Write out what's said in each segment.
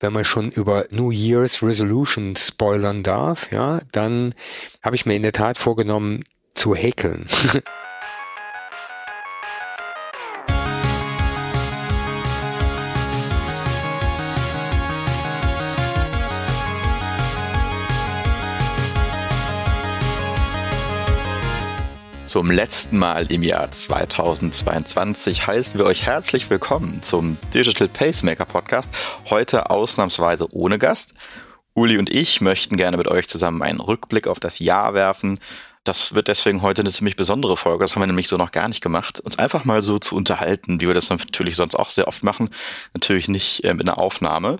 wenn man schon über New Year's Resolution spoilern darf, ja, dann habe ich mir in der Tat vorgenommen zu häkeln. Zum letzten Mal im Jahr 2022 heißen wir euch herzlich willkommen zum Digital Pacemaker Podcast. Heute ausnahmsweise ohne Gast. Uli und ich möchten gerne mit euch zusammen einen Rückblick auf das Jahr werfen. Das wird deswegen heute eine ziemlich besondere Folge. Das haben wir nämlich so noch gar nicht gemacht. Uns einfach mal so zu unterhalten, wie wir das natürlich sonst auch sehr oft machen. Natürlich nicht äh, mit einer Aufnahme.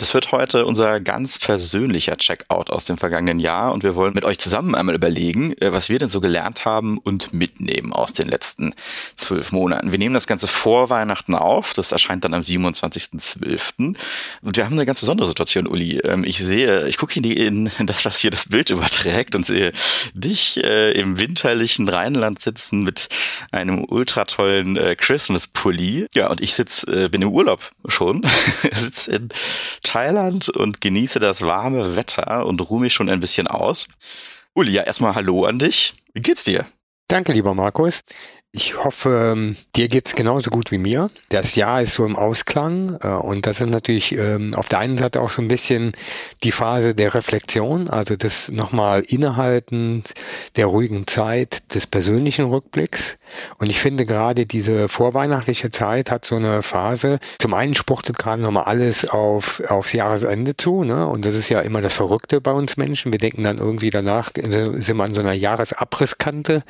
Das wird heute unser ganz persönlicher Checkout aus dem vergangenen Jahr und wir wollen mit euch zusammen einmal überlegen, äh, was wir denn so gelernt haben und mitnehmen aus den letzten zwölf Monaten. Wir nehmen das Ganze vor Weihnachten auf, das erscheint dann am 27.12. Und wir haben eine ganz besondere Situation, Uli. Ähm, ich sehe, ich gucke in, in das, was hier das Bild überträgt und sehe dich äh, im winterlichen Rheinland sitzen mit einem ultra tollen äh, Christmas-Pulli. Ja, und ich sitze, äh, bin im Urlaub schon, sitze in Thailand und genieße das warme Wetter und ruhe mich schon ein bisschen aus. Uli, ja, erstmal Hallo an dich. Wie geht's dir? Danke, lieber Markus. Ich hoffe, ähm, dir geht's genauso gut wie mir. Das Jahr ist so im Ausklang äh, und das ist natürlich ähm, auf der einen Seite auch so ein bisschen die Phase der Reflexion, also das nochmal Innehalten der ruhigen Zeit des persönlichen Rückblicks. Und ich finde gerade diese vorweihnachtliche Zeit hat so eine Phase. Zum einen sportet gerade nochmal alles auf, aufs Jahresende zu, ne? Und das ist ja immer das Verrückte bei uns Menschen. Wir denken dann irgendwie danach, sind wir an so einer Jahresabrisskante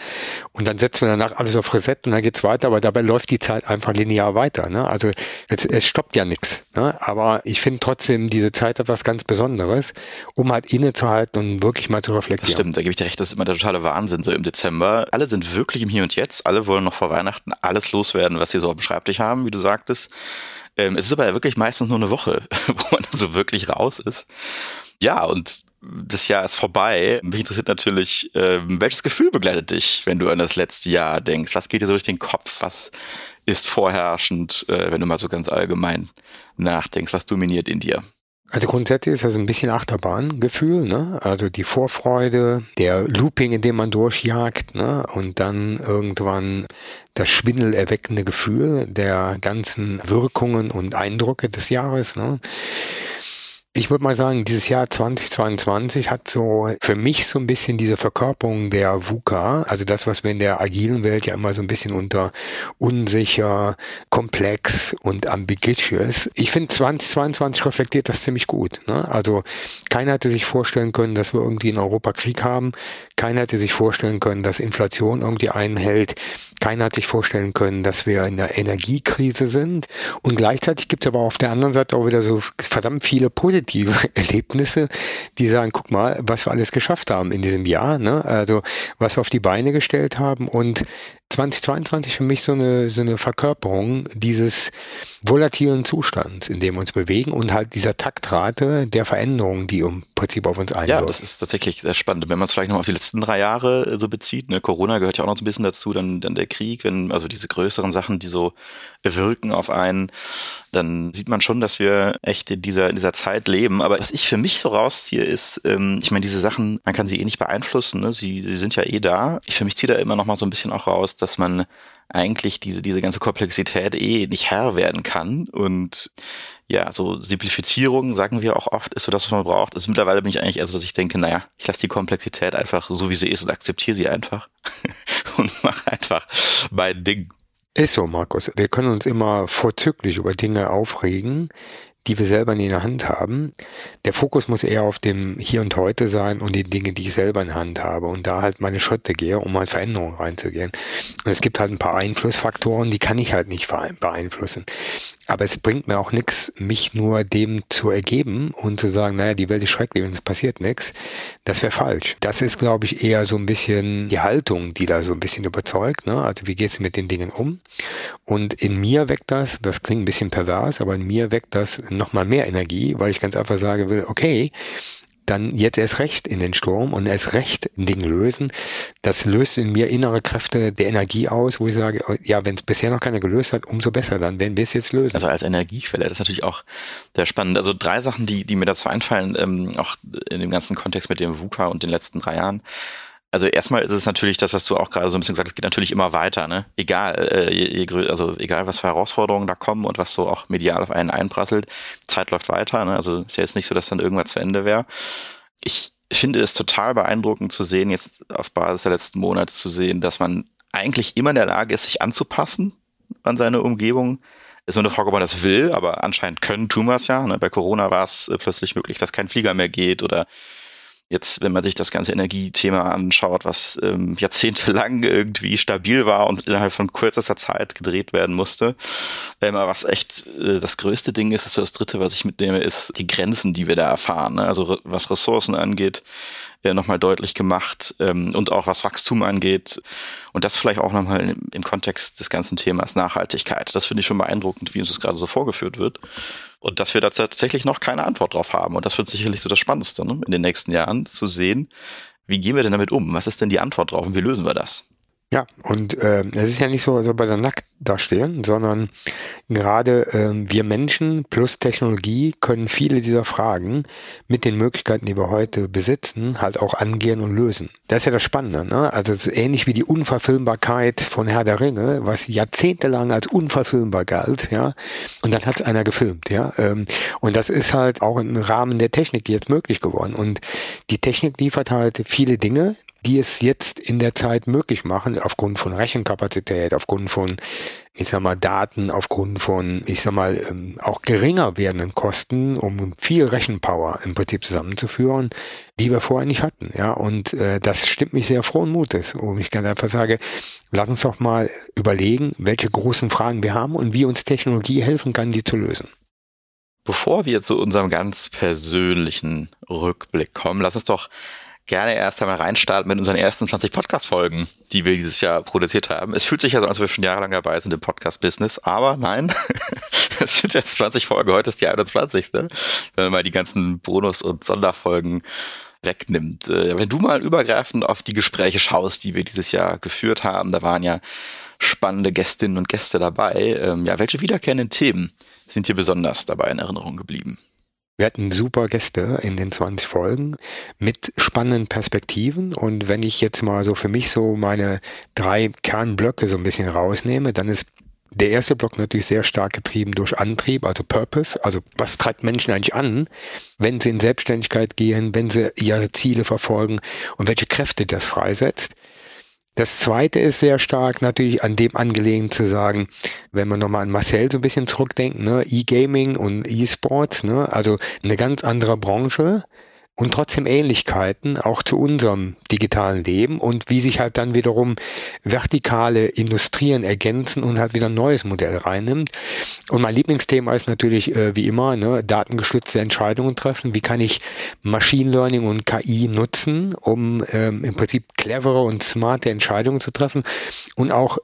und dann setzen wir danach alles auf Reset und dann geht's weiter, aber dabei läuft die Zeit einfach linear weiter. Ne? Also es, es stoppt ja nichts. Ne? Aber ich finde trotzdem diese Zeit etwas ganz Besonderes, um halt innezuhalten und wirklich mal zu reflektieren. Das stimmt, da gebe ich dir recht, das ist immer der totale Wahnsinn so im Dezember. Alle sind wirklich im Hier und Jetzt, alle wollen noch vor Weihnachten alles loswerden, was sie so auf dem Schreibtisch haben, wie du sagtest. Ähm, es ist aber ja wirklich meistens nur eine Woche, wo man so wirklich raus ist. Ja, und das Jahr ist vorbei. Mich interessiert natürlich, ähm, welches Gefühl begleitet dich, wenn du an das letzte Jahr denkst? Was geht dir so durch den Kopf? Was ist vorherrschend, äh, wenn du mal so ganz allgemein nachdenkst? Was dominiert in dir? Also grundsätzlich ist das ein bisschen Achterbahngefühl, ne? Also die Vorfreude, der Looping, in dem man durchjagt, ne? Und dann irgendwann das schwindelerweckende Gefühl der ganzen Wirkungen und Eindrücke des Jahres, ne? Ich würde mal sagen, dieses Jahr 2022 hat so für mich so ein bisschen diese Verkörperung der VUCA, also das, was wir in der agilen Welt ja immer so ein bisschen unter unsicher, komplex und ambiguous. Ich finde 2022 reflektiert das ziemlich gut. Ne? Also keiner hätte sich vorstellen können, dass wir irgendwie in Europa Krieg haben. Keiner hätte sich vorstellen können, dass Inflation irgendwie einhält. Keiner hat sich vorstellen können, dass wir in der Energiekrise sind. Und gleichzeitig gibt es aber auf der anderen Seite auch wieder so verdammt viele positive Erlebnisse, die sagen, guck mal, was wir alles geschafft haben in diesem Jahr. Ne? Also was wir auf die Beine gestellt haben. Und 2022 für mich so eine, so eine Verkörperung dieses volatilen Zustands, in dem wir uns bewegen und halt dieser Taktrate der Veränderungen, die im Prinzip auf uns einwirken. Ja, das ist tatsächlich sehr spannend. Wenn man es vielleicht noch auf die letzten drei Jahre äh, so bezieht, ne, Corona gehört ja auch noch so ein bisschen dazu, dann, dann der Krieg, wenn, also diese größeren Sachen, die so wirken auf einen, dann sieht man schon, dass wir echt in dieser, in dieser Zeit leben. Aber was ich für mich so rausziehe, ist, ähm, ich meine, diese Sachen, man kann sie eh nicht beeinflussen, ne? sie, sie sind ja eh da. Ich für mich ziehe da immer noch mal so ein bisschen auch raus, dass man eigentlich diese, diese ganze Komplexität eh nicht Herr werden kann. Und ja, so Simplifizierung, sagen wir auch oft, ist so das, was man braucht. Ist mittlerweile bin ich eigentlich eher so, dass ich denke, naja, ich lasse die Komplexität einfach so, wie sie ist und akzeptiere sie einfach und mache einfach mein Ding. Ist so, Markus. Wir können uns immer vorzüglich über Dinge aufregen, die wir selber in der Hand haben. Der Fokus muss eher auf dem Hier und Heute sein und die Dinge, die ich selber in der Hand habe und da halt meine Schritte gehe, um halt Veränderungen reinzugehen. Und es gibt halt ein paar Einflussfaktoren, die kann ich halt nicht beeinflussen. Aber es bringt mir auch nichts, mich nur dem zu ergeben und zu sagen, naja, die Welt ist schrecklich und es passiert nichts. Das wäre falsch. Das ist, glaube ich, eher so ein bisschen die Haltung, die da so ein bisschen überzeugt. Ne? Also wie geht es mit den Dingen um? Und in mir weckt das, das klingt ein bisschen pervers, aber in mir weckt das nochmal mehr Energie, weil ich ganz einfach sage will, okay, dann jetzt erst recht in den Sturm und erst recht ein Ding lösen. Das löst in mir innere Kräfte der Energie aus, wo ich sage, ja, wenn es bisher noch keiner gelöst hat, umso besser dann, wenn wir es jetzt lösen. Also als Energiequelle, das ist natürlich auch sehr spannend. Also drei Sachen, die, die mir dazu einfallen, ähm, auch in dem ganzen Kontext mit dem VUCA und den letzten drei Jahren. Also erstmal ist es natürlich das, was du auch gerade so ein bisschen gesagt hast, es geht natürlich immer weiter, ne? Egal, äh, je, je, also egal, was für Herausforderungen da kommen und was so auch medial auf einen einprasselt, Zeit läuft weiter, ne? Also ist ja jetzt nicht so, dass dann irgendwas zu Ende wäre. Ich finde es total beeindruckend zu sehen, jetzt auf Basis der letzten Monate zu sehen, dass man eigentlich immer in der Lage ist, sich anzupassen an seine Umgebung. Ist nur eine Frage, ob man das will, aber anscheinend können tun wir es ja. Ne? Bei Corona war es äh, plötzlich möglich, dass kein Flieger mehr geht oder Jetzt, wenn man sich das ganze Energiethema anschaut, was ähm, jahrzehntelang irgendwie stabil war und innerhalb von kürzester Zeit gedreht werden musste, ähm, aber was echt äh, das größte Ding ist, ist das dritte, was ich mitnehme, ist die Grenzen, die wir da erfahren. Ne? Also was Ressourcen angeht, äh, nochmal deutlich gemacht ähm, und auch was Wachstum angeht. Und das vielleicht auch nochmal im, im Kontext des ganzen Themas Nachhaltigkeit. Das finde ich schon beeindruckend, wie uns das gerade so vorgeführt wird. Und dass wir da tatsächlich noch keine Antwort drauf haben. Und das wird sicherlich so das Spannendste ne? in den nächsten Jahren zu sehen, wie gehen wir denn damit um? Was ist denn die Antwort drauf und wie lösen wir das? Ja, und äh, es ist ja nicht so, als ob wir da nackt da stehen, sondern gerade äh, wir Menschen plus Technologie können viele dieser Fragen mit den Möglichkeiten, die wir heute besitzen, halt auch angehen und lösen. Das ist ja das Spannende. Ne? Also es ist ähnlich wie die Unverfilmbarkeit von Herr der Ringe, was jahrzehntelang als unverfilmbar galt, ja. Und dann hat es einer gefilmt, ja. Ähm, und das ist halt auch im Rahmen der Technik jetzt möglich geworden. Und die Technik liefert halt viele Dinge, die es jetzt in der Zeit möglich machen, aufgrund von Rechenkapazität, aufgrund von, ich sag mal, Daten, aufgrund von, ich sag mal, ähm, auch geringer werdenden Kosten, um viel Rechenpower im Prinzip zusammenzuführen, die wir vorher nicht hatten. Ja, und äh, das stimmt mich sehr frohen Mutes, wo ich ganz einfach sage, lass uns doch mal überlegen, welche großen Fragen wir haben und wie uns Technologie helfen kann, die zu lösen. Bevor wir zu unserem ganz persönlichen Rückblick kommen, lass uns doch gerne erst einmal reinstarten mit unseren ersten 20 Podcast-Folgen, die wir dieses Jahr produziert haben. Es fühlt sich ja so an, als ob wir schon jahrelang dabei sind im Podcast-Business, aber nein, es sind jetzt 20 Folgen, heute ist die 21. Wenn man mal die ganzen Bonus- und Sonderfolgen wegnimmt. Äh, wenn du mal übergreifend auf die Gespräche schaust, die wir dieses Jahr geführt haben, da waren ja spannende Gästinnen und Gäste dabei. Ähm, ja, welche wiederkehrenden Themen sind hier besonders dabei in Erinnerung geblieben? Wir hatten super Gäste in den 20 Folgen mit spannenden Perspektiven. Und wenn ich jetzt mal so für mich so meine drei Kernblöcke so ein bisschen rausnehme, dann ist der erste Block natürlich sehr stark getrieben durch Antrieb, also Purpose. Also was treibt Menschen eigentlich an, wenn sie in Selbstständigkeit gehen, wenn sie ihre Ziele verfolgen und welche Kräfte das freisetzt. Das zweite ist sehr stark natürlich an dem angelegen zu sagen, wenn man nochmal an Marcel so ein bisschen zurückdenkt, ne, E-Gaming und E-Sports, ne, also eine ganz andere Branche, und trotzdem Ähnlichkeiten auch zu unserem digitalen Leben und wie sich halt dann wiederum vertikale Industrien ergänzen und halt wieder ein neues Modell reinnimmt. Und mein Lieblingsthema ist natürlich äh, wie immer ne, datengestützte Entscheidungen treffen. Wie kann ich Machine Learning und KI nutzen, um ähm, im Prinzip clevere und smarte Entscheidungen zu treffen und auch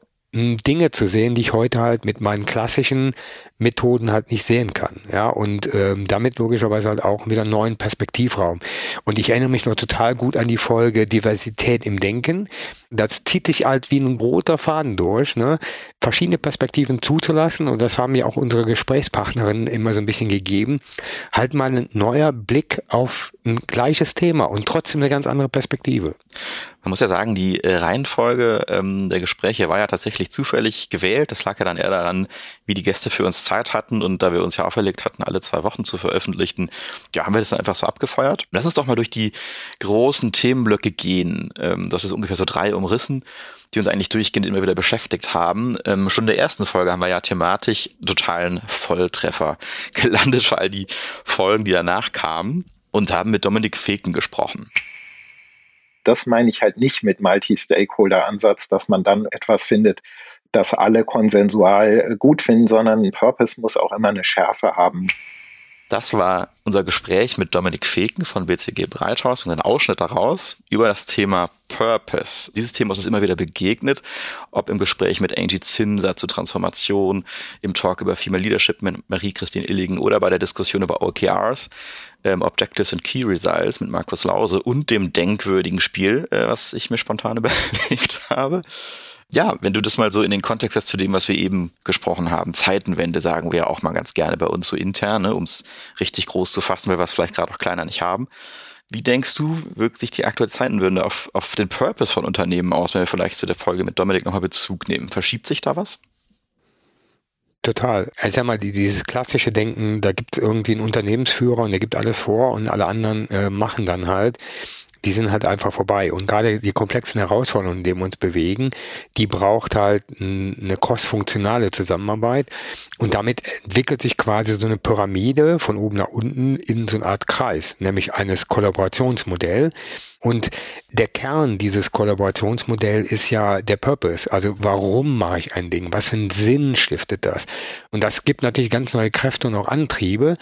Dinge zu sehen, die ich heute halt mit meinen klassischen Methoden halt nicht sehen kann. Ja, und ähm, damit logischerweise halt auch wieder einen neuen Perspektivraum. Und ich erinnere mich noch total gut an die Folge Diversität im Denken. Das zieht sich halt wie ein roter Faden durch, ne? verschiedene Perspektiven zuzulassen. Und das haben mir auch unsere Gesprächspartnerinnen immer so ein bisschen gegeben. Halt mal ein neuer Blick auf ein gleiches Thema und trotzdem eine ganz andere Perspektive. Man muss ja sagen, die äh, Reihenfolge ähm, der Gespräche war ja tatsächlich zufällig gewählt. Das lag ja dann eher daran, wie die Gäste für uns Zeit hatten und da wir uns ja auferlegt hatten, alle zwei Wochen zu veröffentlichen, ja, haben wir das dann einfach so abgefeuert. Lass uns doch mal durch die großen Themenblöcke gehen. Ähm, das ist ungefähr so drei umrissen, die uns eigentlich durchgehend immer wieder beschäftigt haben. Ähm, schon in der ersten Folge haben wir ja thematisch totalen Volltreffer gelandet für all die Folgen, die danach kamen und haben mit Dominik Feken gesprochen das meine ich halt nicht mit Multi-Stakeholder-Ansatz, dass man dann etwas findet, das alle konsensual gut finden, sondern ein Purpose muss auch immer eine Schärfe haben. Das war unser Gespräch mit Dominik Feken von BCG Breithaus und ein Ausschnitt daraus über das Thema Purpose. Dieses Thema ist uns immer wieder begegnet, ob im Gespräch mit Angie Zinser zur Transformation, im Talk über Female Leadership mit Marie-Christine Illigen oder bei der Diskussion über OKRs, ähm, Objectives and Key Results mit Markus Lause und dem denkwürdigen Spiel, äh, was ich mir spontan überlegt habe. Ja, wenn du das mal so in den Kontext setzt zu dem, was wir eben gesprochen haben, Zeitenwende sagen wir ja auch mal ganz gerne bei uns so intern, ne, um es richtig groß zu fassen, weil wir es vielleicht gerade auch kleiner nicht haben. Wie denkst du, wirkt sich die aktuelle Zeitenwende auf, auf den Purpose von Unternehmen aus, wenn wir vielleicht zu der Folge mit Dominik nochmal Bezug nehmen? Verschiebt sich da was? Total. Ich sag mal, dieses klassische Denken, da gibt es irgendwie einen Unternehmensführer und der gibt alles vor und alle anderen äh, machen dann halt die sind halt einfach vorbei. Und gerade die komplexen Herausforderungen, in denen wir uns bewegen, die braucht halt eine cross-funktionale Zusammenarbeit. Und damit entwickelt sich quasi so eine Pyramide von oben nach unten in so eine Art Kreis, nämlich eines Kollaborationsmodells. Und der Kern dieses Kollaborationsmodells ist ja der Purpose. Also warum mache ich ein Ding? Was für einen Sinn stiftet das? Und das gibt natürlich ganz neue Kräfte und auch Antriebe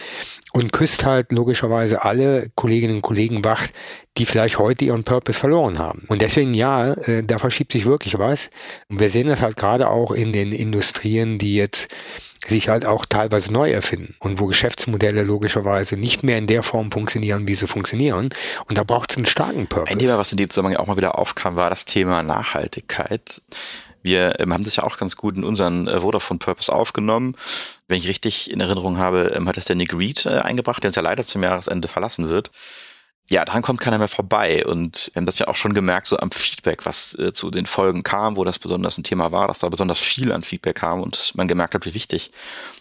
und küsst halt logischerweise alle Kolleginnen und Kollegen wach, die vielleicht heute ihren Purpose verloren haben. Und deswegen, ja, äh, da verschiebt sich wirklich was. Und wir sehen das halt gerade auch in den Industrien, die jetzt sich halt auch teilweise neu erfinden und wo Geschäftsmodelle logischerweise nicht mehr in der Form funktionieren, wie sie funktionieren. Und da braucht es einen starken Purpose. Ein Thema, was in dem Zusammenhang auch mal wieder aufkam, war das Thema Nachhaltigkeit. Wir ähm, haben das ja auch ganz gut in unseren äh, Vodafone Purpose aufgenommen. Wenn ich richtig in Erinnerung habe, ähm, hat das der Nick Reed äh, eingebracht, der uns ja leider zum Jahresende verlassen wird ja, daran kommt keiner mehr vorbei. Und wir haben das ja auch schon gemerkt, so am Feedback, was äh, zu den Folgen kam, wo das besonders ein Thema war, dass da besonders viel an Feedback kam und man gemerkt hat, wie wichtig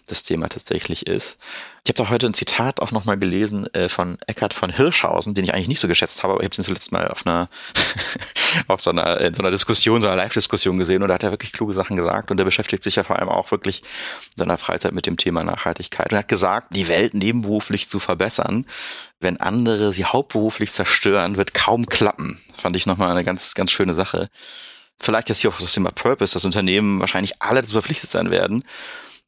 das Thema tatsächlich ist. Ich habe da heute ein Zitat auch nochmal gelesen äh, von Eckhard von Hirschhausen, den ich eigentlich nicht so geschätzt habe, aber ich habe ihn zuletzt mal auf einer, auf so einer, in so einer Diskussion, so einer Live-Diskussion gesehen und da hat er wirklich kluge Sachen gesagt und er beschäftigt sich ja vor allem auch wirklich in seiner Freizeit mit dem Thema Nachhaltigkeit und er hat gesagt, die Welt nebenberuflich zu verbessern, wenn andere sie hauptberuflich zerstören, wird kaum klappen. Fand ich nochmal eine ganz, ganz schöne Sache. Vielleicht jetzt hier auf das Thema Purpose, dass Unternehmen wahrscheinlich alle dazu verpflichtet sein werden,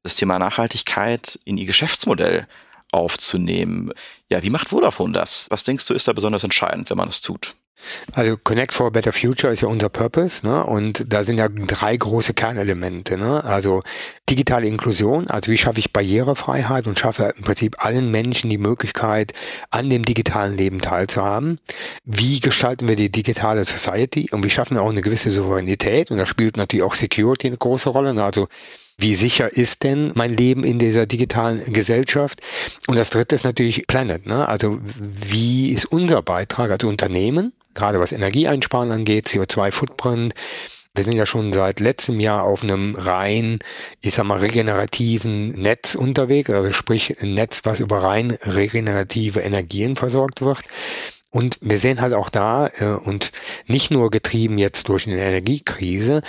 das Thema Nachhaltigkeit in ihr Geschäftsmodell aufzunehmen. Ja, wie macht Vodafone das? Was denkst du, ist da besonders entscheidend, wenn man es tut? Also Connect for a Better Future ist ja unser Purpose, ne? Und da sind ja drei große Kernelemente, ne? Also digitale Inklusion, also wie schaffe ich Barrierefreiheit und schaffe im Prinzip allen Menschen die Möglichkeit, an dem digitalen Leben teilzuhaben. Wie gestalten wir die digitale Society und wie schaffen wir auch eine gewisse Souveränität? Und da spielt natürlich auch Security eine große Rolle. Ne? Also wie sicher ist denn mein Leben in dieser digitalen Gesellschaft? Und das dritte ist natürlich Planet. Ne? Also wie ist unser Beitrag als Unternehmen, gerade was Energieeinsparen angeht, CO2-Footprint, wir sind ja schon seit letztem Jahr auf einem rein, ich sag mal, regenerativen Netz unterwegs, also sprich ein Netz, was über rein regenerative Energien versorgt wird. Und wir sehen halt auch da, äh, und nicht nur getrieben jetzt durch eine Energiekrise,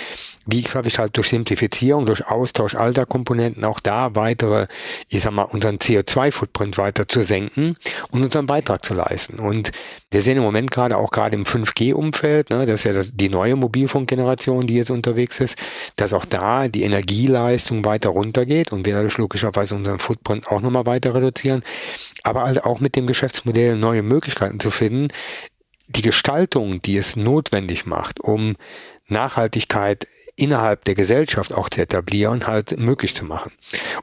wie schaffe ich halt durch Simplifizierung, durch Austausch alter Komponenten auch da weitere, ich sag mal, unseren CO2-Footprint weiter zu senken und unseren Beitrag zu leisten. Und wir sehen im Moment gerade auch gerade im 5G-Umfeld, ne, das ist ja das, die neue Mobilfunkgeneration, die jetzt unterwegs ist, dass auch da die Energieleistung weiter runtergeht und wir dadurch logischerweise unseren Footprint auch nochmal weiter reduzieren, aber halt auch mit dem Geschäftsmodell neue Möglichkeiten zu finden, die Gestaltung, die es notwendig macht, um Nachhaltigkeit innerhalb der Gesellschaft auch zu etablieren, halt möglich zu machen.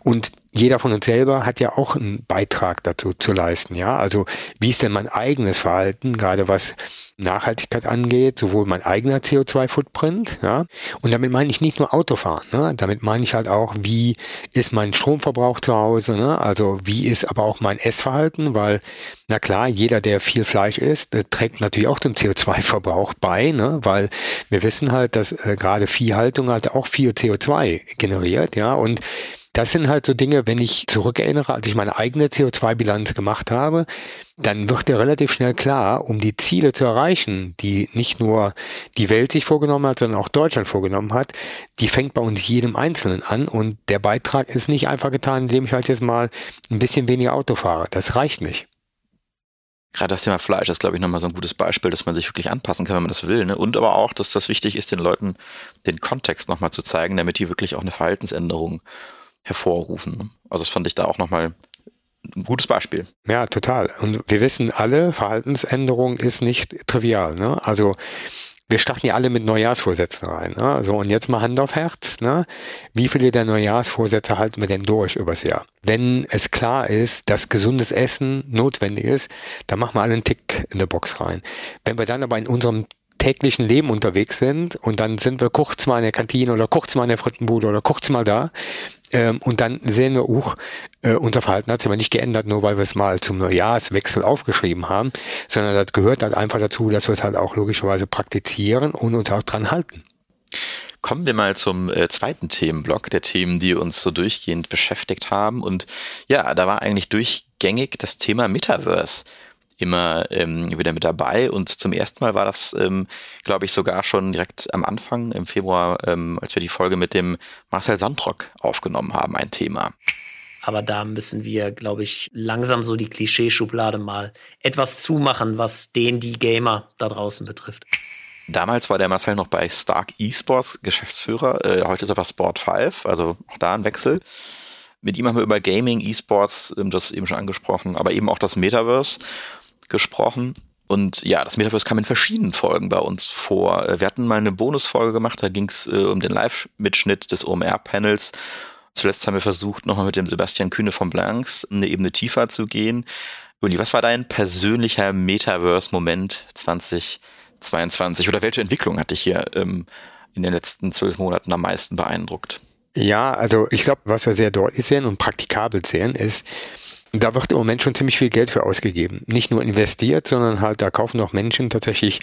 Und jeder von uns selber hat ja auch einen Beitrag dazu zu leisten, ja. Also wie ist denn mein eigenes Verhalten, gerade was Nachhaltigkeit angeht, sowohl mein eigener CO2-Footprint, ja. Und damit meine ich nicht nur Autofahren, ne? Damit meine ich halt auch, wie ist mein Stromverbrauch zu Hause, ne? Also wie ist aber auch mein Essverhalten, weil, na klar, jeder, der viel Fleisch isst, äh, trägt natürlich auch zum CO2-Verbrauch bei, ne? Weil wir wissen halt, dass äh, gerade Viehhaltung halt auch viel CO2 generiert, ja. Und das sind halt so Dinge, wenn ich zurückerinnere, als ich meine eigene CO2-Bilanz gemacht habe, dann wird dir relativ schnell klar, um die Ziele zu erreichen, die nicht nur die Welt sich vorgenommen hat, sondern auch Deutschland vorgenommen hat, die fängt bei uns jedem Einzelnen an und der Beitrag ist nicht einfach getan, indem ich halt jetzt mal ein bisschen weniger Auto fahre. Das reicht nicht. Gerade das Thema Fleisch ist, glaube ich, nochmal so ein gutes Beispiel, dass man sich wirklich anpassen kann, wenn man das will. Ne? Und aber auch, dass das wichtig ist, den Leuten den Kontext nochmal zu zeigen, damit die wirklich auch eine Verhaltensänderung hervorrufen. Also das fand ich da auch nochmal ein gutes Beispiel. Ja, total. Und wir wissen alle, Verhaltensänderung ist nicht trivial. Ne? Also wir starten ja alle mit Neujahrsvorsätzen rein. Ne? So, und jetzt mal Hand auf Herz. Ne? Wie viele der Neujahrsvorsätze halten wir denn durch übers Jahr? Wenn es klar ist, dass gesundes Essen notwendig ist, dann machen wir alle einen Tick in der Box rein. Wenn wir dann aber in unserem täglichen Leben unterwegs sind und dann sind wir kurz mal in der Kantine oder kurz mal in der Frittenbude oder kurz mal da ähm, und dann sehen wir, uch, äh, unser Verhalten hat sich aber nicht geändert, nur weil wir es mal zum Neujahrswechsel aufgeschrieben haben, sondern das gehört halt einfach dazu, dass wir es halt auch logischerweise praktizieren und uns auch dran halten. Kommen wir mal zum äh, zweiten Themenblock der Themen, die uns so durchgehend beschäftigt haben. Und ja, da war eigentlich durchgängig das Thema Metaverse immer ähm, wieder mit dabei. Und zum ersten Mal war das, ähm, glaube ich, sogar schon direkt am Anfang im Februar, ähm, als wir die Folge mit dem Marcel Sandrock aufgenommen haben, ein Thema. Aber da müssen wir, glaube ich, langsam so die Klischeeschublade mal etwas zumachen, was den, die Gamer da draußen betrifft. Damals war der Marcel noch bei Stark Esports Geschäftsführer. Äh, heute ist er bei Sport 5, also auch da ein Wechsel. Mit ihm haben wir über Gaming, Esports, ähm, das eben schon angesprochen, aber eben auch das Metaverse gesprochen. Und ja, das Metaverse kam in verschiedenen Folgen bei uns vor. Wir hatten mal eine Bonusfolge gemacht, da ging es äh, um den Live-Mitschnitt des OMR-Panels. Zuletzt haben wir versucht, nochmal mit dem Sebastian Kühne von Blanks eine Ebene tiefer zu gehen. Uni, was war dein persönlicher Metaverse-Moment 2022 oder welche Entwicklung hat dich hier ähm, in den letzten zwölf Monaten am meisten beeindruckt? Ja, also ich glaube, was wir sehr deutlich sehen und praktikabel sehen, ist, da wird im Moment schon ziemlich viel Geld für ausgegeben. Nicht nur investiert, sondern halt da kaufen auch Menschen tatsächlich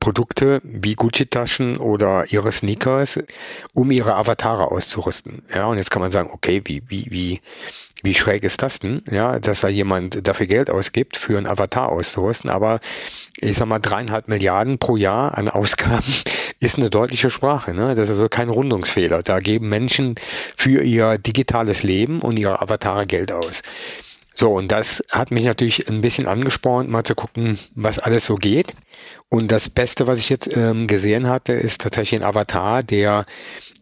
Produkte wie Gucci-Taschen oder ihre Sneakers, um ihre Avatare auszurüsten. Ja, und jetzt kann man sagen, okay, wie, wie, wie, wie schräg ist das denn? Ja, dass da jemand dafür Geld ausgibt, für einen Avatar auszurüsten. Aber ich sag mal, dreieinhalb Milliarden pro Jahr an Ausgaben ist eine deutliche Sprache. Ne? Das ist also kein Rundungsfehler. Da geben Menschen für ihr digitales Leben und ihre Avatare Geld aus. So, und das hat mich natürlich ein bisschen angespornt, mal zu gucken, was alles so geht. Und das Beste, was ich jetzt ähm, gesehen hatte, ist tatsächlich ein Avatar, der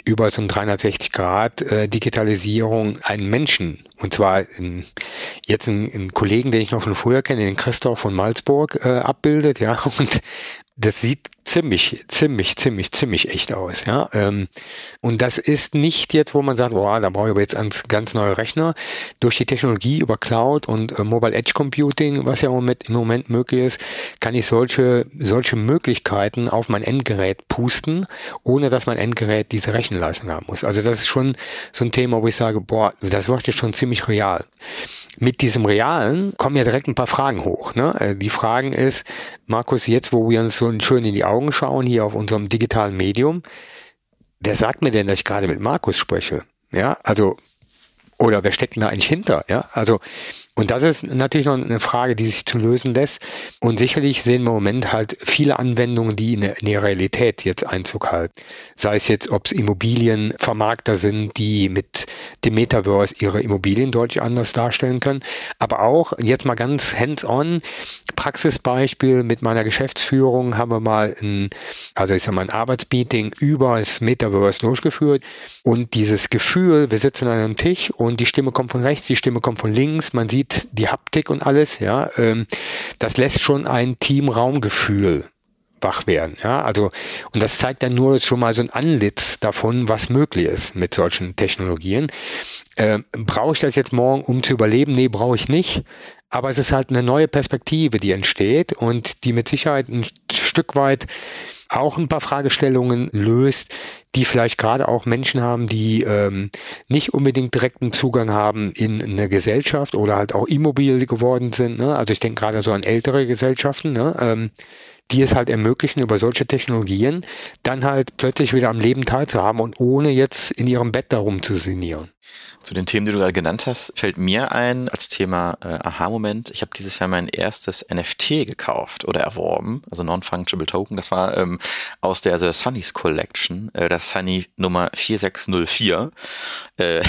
über so ein 360 Grad äh, Digitalisierung einen Menschen, und zwar in, jetzt einen, Kollegen, den ich noch von früher kenne, den Christoph von Malzburg, äh, abbildet, ja, und das sieht ziemlich, ziemlich, ziemlich, ziemlich echt aus. Ja? Ähm, und das ist nicht jetzt, wo man sagt, boah, da brauche ich aber jetzt einen ganz neue Rechner. Durch die Technologie über Cloud und äh, Mobile Edge Computing, was ja im Moment, im Moment möglich ist, kann ich solche, solche Möglichkeiten auf mein Endgerät pusten, ohne dass mein Endgerät diese Rechenleistung haben muss. Also das ist schon so ein Thema, wo ich sage, boah, das wird jetzt schon ziemlich real. Mit diesem Realen kommen ja direkt ein paar Fragen hoch. Ne? Äh, die Fragen ist, Markus, jetzt, wo wir uns so schön in die Augen Augen schauen, hier auf unserem digitalen Medium, wer sagt mir denn, dass ich gerade mit Markus spreche? Ja, also, oder wer steckt denn da eigentlich hinter? Ja, also, und das ist natürlich noch eine Frage, die sich zu lösen lässt. Und sicherlich sehen wir im Moment halt viele Anwendungen, die in der, Realität jetzt Einzug halten. Sei es jetzt, ob es Immobilienvermarkter sind, die mit dem Metaverse ihre Immobilien deutlich anders darstellen können. Aber auch jetzt mal ganz hands-on, Praxisbeispiel mit meiner Geschäftsführung haben wir mal ein, also ich sag mal ein Arbeitsmeeting über das Metaverse durchgeführt. Und dieses Gefühl, wir sitzen an einem Tisch und die Stimme kommt von rechts, die Stimme kommt von links, man sieht sieht die Haptik und alles, ja, ähm, das lässt schon ein Teamraumgefühl wach werden. Ja, also, und das zeigt dann nur schon mal so ein Anlitz davon, was möglich ist mit solchen Technologien. Ähm, brauche ich das jetzt morgen, um zu überleben? Nee, brauche ich nicht. Aber es ist halt eine neue Perspektive, die entsteht und die mit Sicherheit ein Stück weit auch ein paar Fragestellungen löst, die vielleicht gerade auch Menschen haben, die ähm, nicht unbedingt direkten Zugang haben in eine Gesellschaft oder halt auch immobil geworden sind. Ne? Also ich denke gerade so an ältere Gesellschaften, ne? ähm, die es halt ermöglichen, über solche Technologien dann halt plötzlich wieder am Leben teilzuhaben und ohne jetzt in ihrem Bett darum zu sinnieren. Zu den Themen, die du gerade genannt hast, fällt mir ein als Thema äh, Aha-Moment. Ich habe dieses Jahr mein erstes NFT gekauft oder erworben, also Non-Fungible Token. Das war ähm, aus der The Sunny's Collection, äh, das Sunny Nummer 4604. Äh,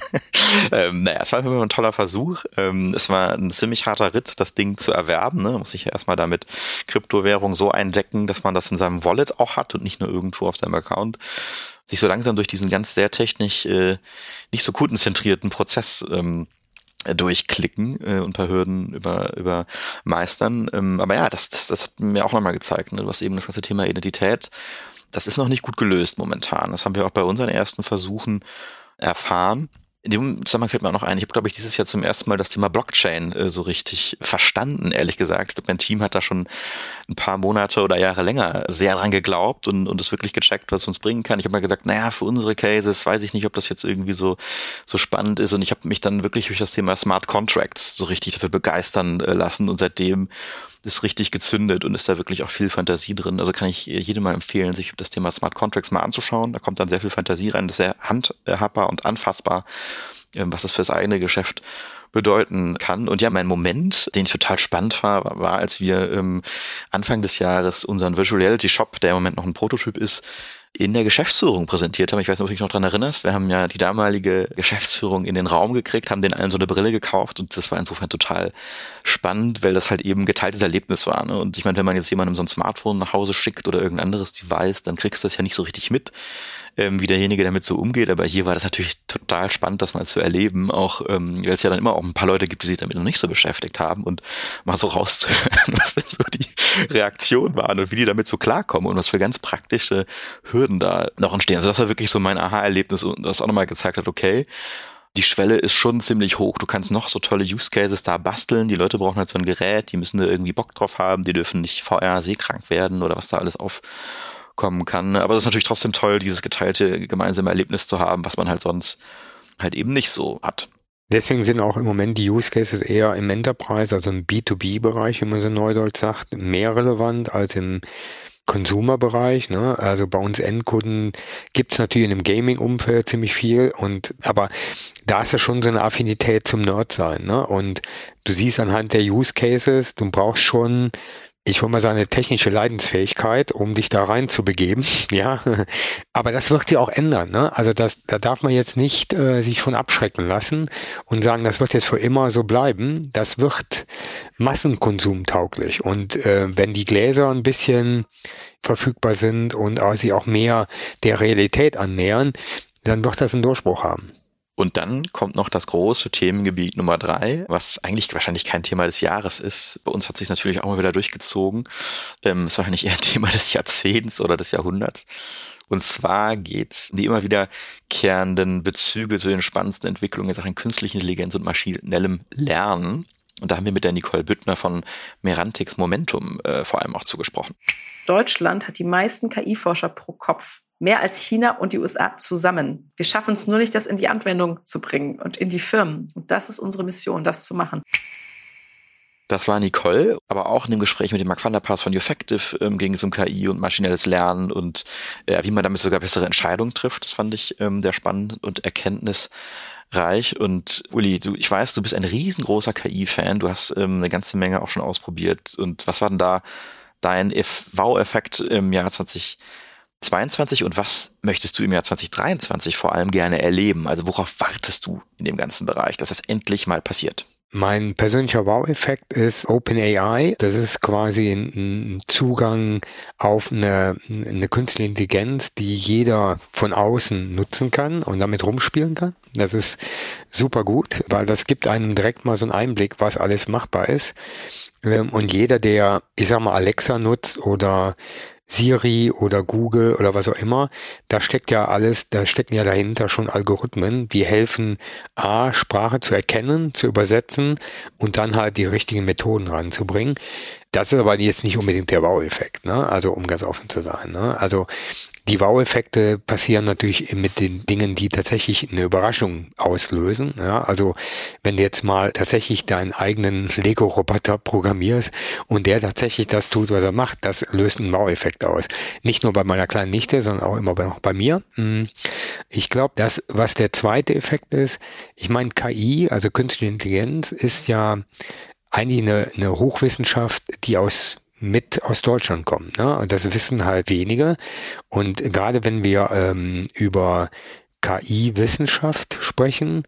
ähm, naja, es war immer ein toller Versuch. Ähm, es war ein ziemlich harter Ritt, das Ding zu erwerben. Ne? Man muss sich ja erstmal damit Kryptowährung so eindecken, dass man das in seinem Wallet auch hat und nicht nur irgendwo auf seinem Account sich so langsam durch diesen ganz sehr technisch äh, nicht so kundenzentrierten Prozess ähm, durchklicken äh, und ein paar Hürden über, über meistern. Ähm, aber ja, das, das, das hat mir auch nochmal gezeigt. Ne? Du hast eben das ganze Thema Identität. Das ist noch nicht gut gelöst momentan. Das haben wir auch bei unseren ersten Versuchen erfahren in dem Zusammenhang fällt mir auch noch ein, ich habe, glaube ich, dieses Jahr zum ersten Mal das Thema Blockchain äh, so richtig verstanden, ehrlich gesagt. Ich glaube, mein Team hat da schon ein paar Monate oder Jahre länger sehr dran geglaubt und, und es wirklich gecheckt, was es uns bringen kann. Ich habe mal gesagt, naja, für unsere Cases weiß ich nicht, ob das jetzt irgendwie so, so spannend ist. Und ich habe mich dann wirklich durch das Thema Smart Contracts so richtig dafür begeistern äh, lassen und seitdem ist richtig gezündet und ist da wirklich auch viel Fantasie drin. Also kann ich jedem mal empfehlen, sich das Thema Smart Contracts mal anzuschauen. Da kommt dann sehr viel Fantasie rein, das ist sehr handhabbar und anfassbar, ähm, was das fürs eigene Geschäft bedeuten kann. Und ja, mein Moment, den ich total spannend war, war, als wir ähm, Anfang des Jahres unseren Virtual Reality Shop, der im Moment noch ein Prototyp ist, in der Geschäftsführung präsentiert haben. Ich weiß nicht, ob du dich noch dran erinnerst. Wir haben ja die damalige Geschäftsführung in den Raum gekriegt, haben den allen so eine Brille gekauft und das war insofern total spannend, weil das halt eben geteiltes Erlebnis war. Ne? Und ich meine, wenn man jetzt jemandem so ein Smartphone nach Hause schickt oder irgendein anderes Device, dann kriegst du das ja nicht so richtig mit ähm, wie derjenige damit so umgeht. Aber hier war das natürlich total spannend, das mal zu erleben, auch ähm, weil es ja dann immer auch ein paar Leute gibt, die sich damit noch nicht so beschäftigt haben und mal so rauszuhören, was denn so die Reaktion waren und wie die damit so klarkommen und was für ganz praktische Hürden da noch entstehen. Also das war wirklich so mein Aha-Erlebnis und das auch nochmal gezeigt hat, okay, die Schwelle ist schon ziemlich hoch. Du kannst noch so tolle Use Cases da basteln. Die Leute brauchen halt so ein Gerät, die müssen da irgendwie Bock drauf haben, die dürfen nicht VR seekrank werden oder was da alles auf kommen kann. Aber es ist natürlich trotzdem toll, dieses geteilte gemeinsame Erlebnis zu haben, was man halt sonst halt eben nicht so hat. Deswegen sind auch im Moment die Use Cases eher im Enterprise, also im B2B-Bereich, wie man so neudeutsch sagt, mehr relevant als im Consumer-Bereich. Ne? Also bei uns Endkunden gibt's natürlich in dem Gaming-Umfeld ziemlich viel und aber da ist ja schon so eine Affinität zum Nerd sein. Ne? Und du siehst anhand der Use Cases, du brauchst schon ich hole mal seine technische Leidensfähigkeit, um dich da rein zu begeben, ja. Aber das wird sich auch ändern, ne? Also das, da darf man jetzt nicht äh, sich von abschrecken lassen und sagen, das wird jetzt für immer so bleiben. Das wird massenkonsumtauglich. Und äh, wenn die Gläser ein bisschen verfügbar sind und äh, sie auch mehr der Realität annähern, dann wird das einen Durchbruch haben. Und dann kommt noch das große Themengebiet Nummer drei, was eigentlich wahrscheinlich kein Thema des Jahres ist. Bei uns hat sich natürlich auch mal wieder durchgezogen. Ähm, ist wahrscheinlich eher ein Thema des Jahrzehnts oder des Jahrhunderts. Und zwar geht's die immer wieder kehrenden Bezüge zu den spannendsten Entwicklungen in Sachen künstlichen Intelligenz und maschinellem Lernen. Und da haben wir mit der Nicole Büttner von Merantix Momentum äh, vor allem auch zugesprochen. Deutschland hat die meisten KI-Forscher pro Kopf. Mehr als China und die USA zusammen. Wir schaffen es nur nicht, das in die Anwendung zu bringen und in die Firmen. Und das ist unsere Mission, das zu machen. Das war Nicole, aber auch in dem Gespräch mit dem Mark van der Paas von Effective ähm, ging es um KI und maschinelles Lernen und äh, wie man damit sogar bessere Entscheidungen trifft. Das fand ich ähm, sehr spannend und erkenntnisreich. Und Uli, du, ich weiß, du bist ein riesengroßer KI-Fan. Du hast ähm, eine ganze Menge auch schon ausprobiert. Und was war denn da dein Wow-Effekt im Jahr 2020? 2022 und was möchtest du im Jahr 2023 vor allem gerne erleben? Also worauf wartest du in dem ganzen Bereich, dass es endlich mal passiert? Mein persönlicher Wow-Effekt ist OpenAI. Das ist quasi ein Zugang auf eine, eine künstliche Intelligenz, die jeder von außen nutzen kann und damit rumspielen kann. Das ist super gut, weil das gibt einem direkt mal so einen Einblick, was alles machbar ist. Ähm, und jeder, der, ich sag mal, Alexa nutzt oder Siri oder Google oder was auch immer, da steckt ja alles, da stecken ja dahinter schon Algorithmen, die helfen, A, Sprache zu erkennen, zu übersetzen und dann halt die richtigen Methoden ranzubringen. Das ist aber jetzt nicht unbedingt der Wow-Effekt, ne? Also um ganz offen zu sein. Ne? Also die Wow-Effekte passieren natürlich mit den Dingen, die tatsächlich eine Überraschung auslösen. Ja? Also wenn du jetzt mal tatsächlich deinen eigenen Lego-Roboter programmierst und der tatsächlich das tut, was er macht, das löst einen Wow-Effekt aus. Nicht nur bei meiner kleinen Nichte, sondern auch immer noch bei mir. Hm. Ich glaube, das, was der zweite Effekt ist, ich meine, KI, also künstliche Intelligenz, ist ja eigentlich eine, eine Hochwissenschaft, die aus mit aus Deutschland kommt. Ne? Und das wissen halt wenige. Und gerade wenn wir ähm, über KI-Wissenschaft sprechen,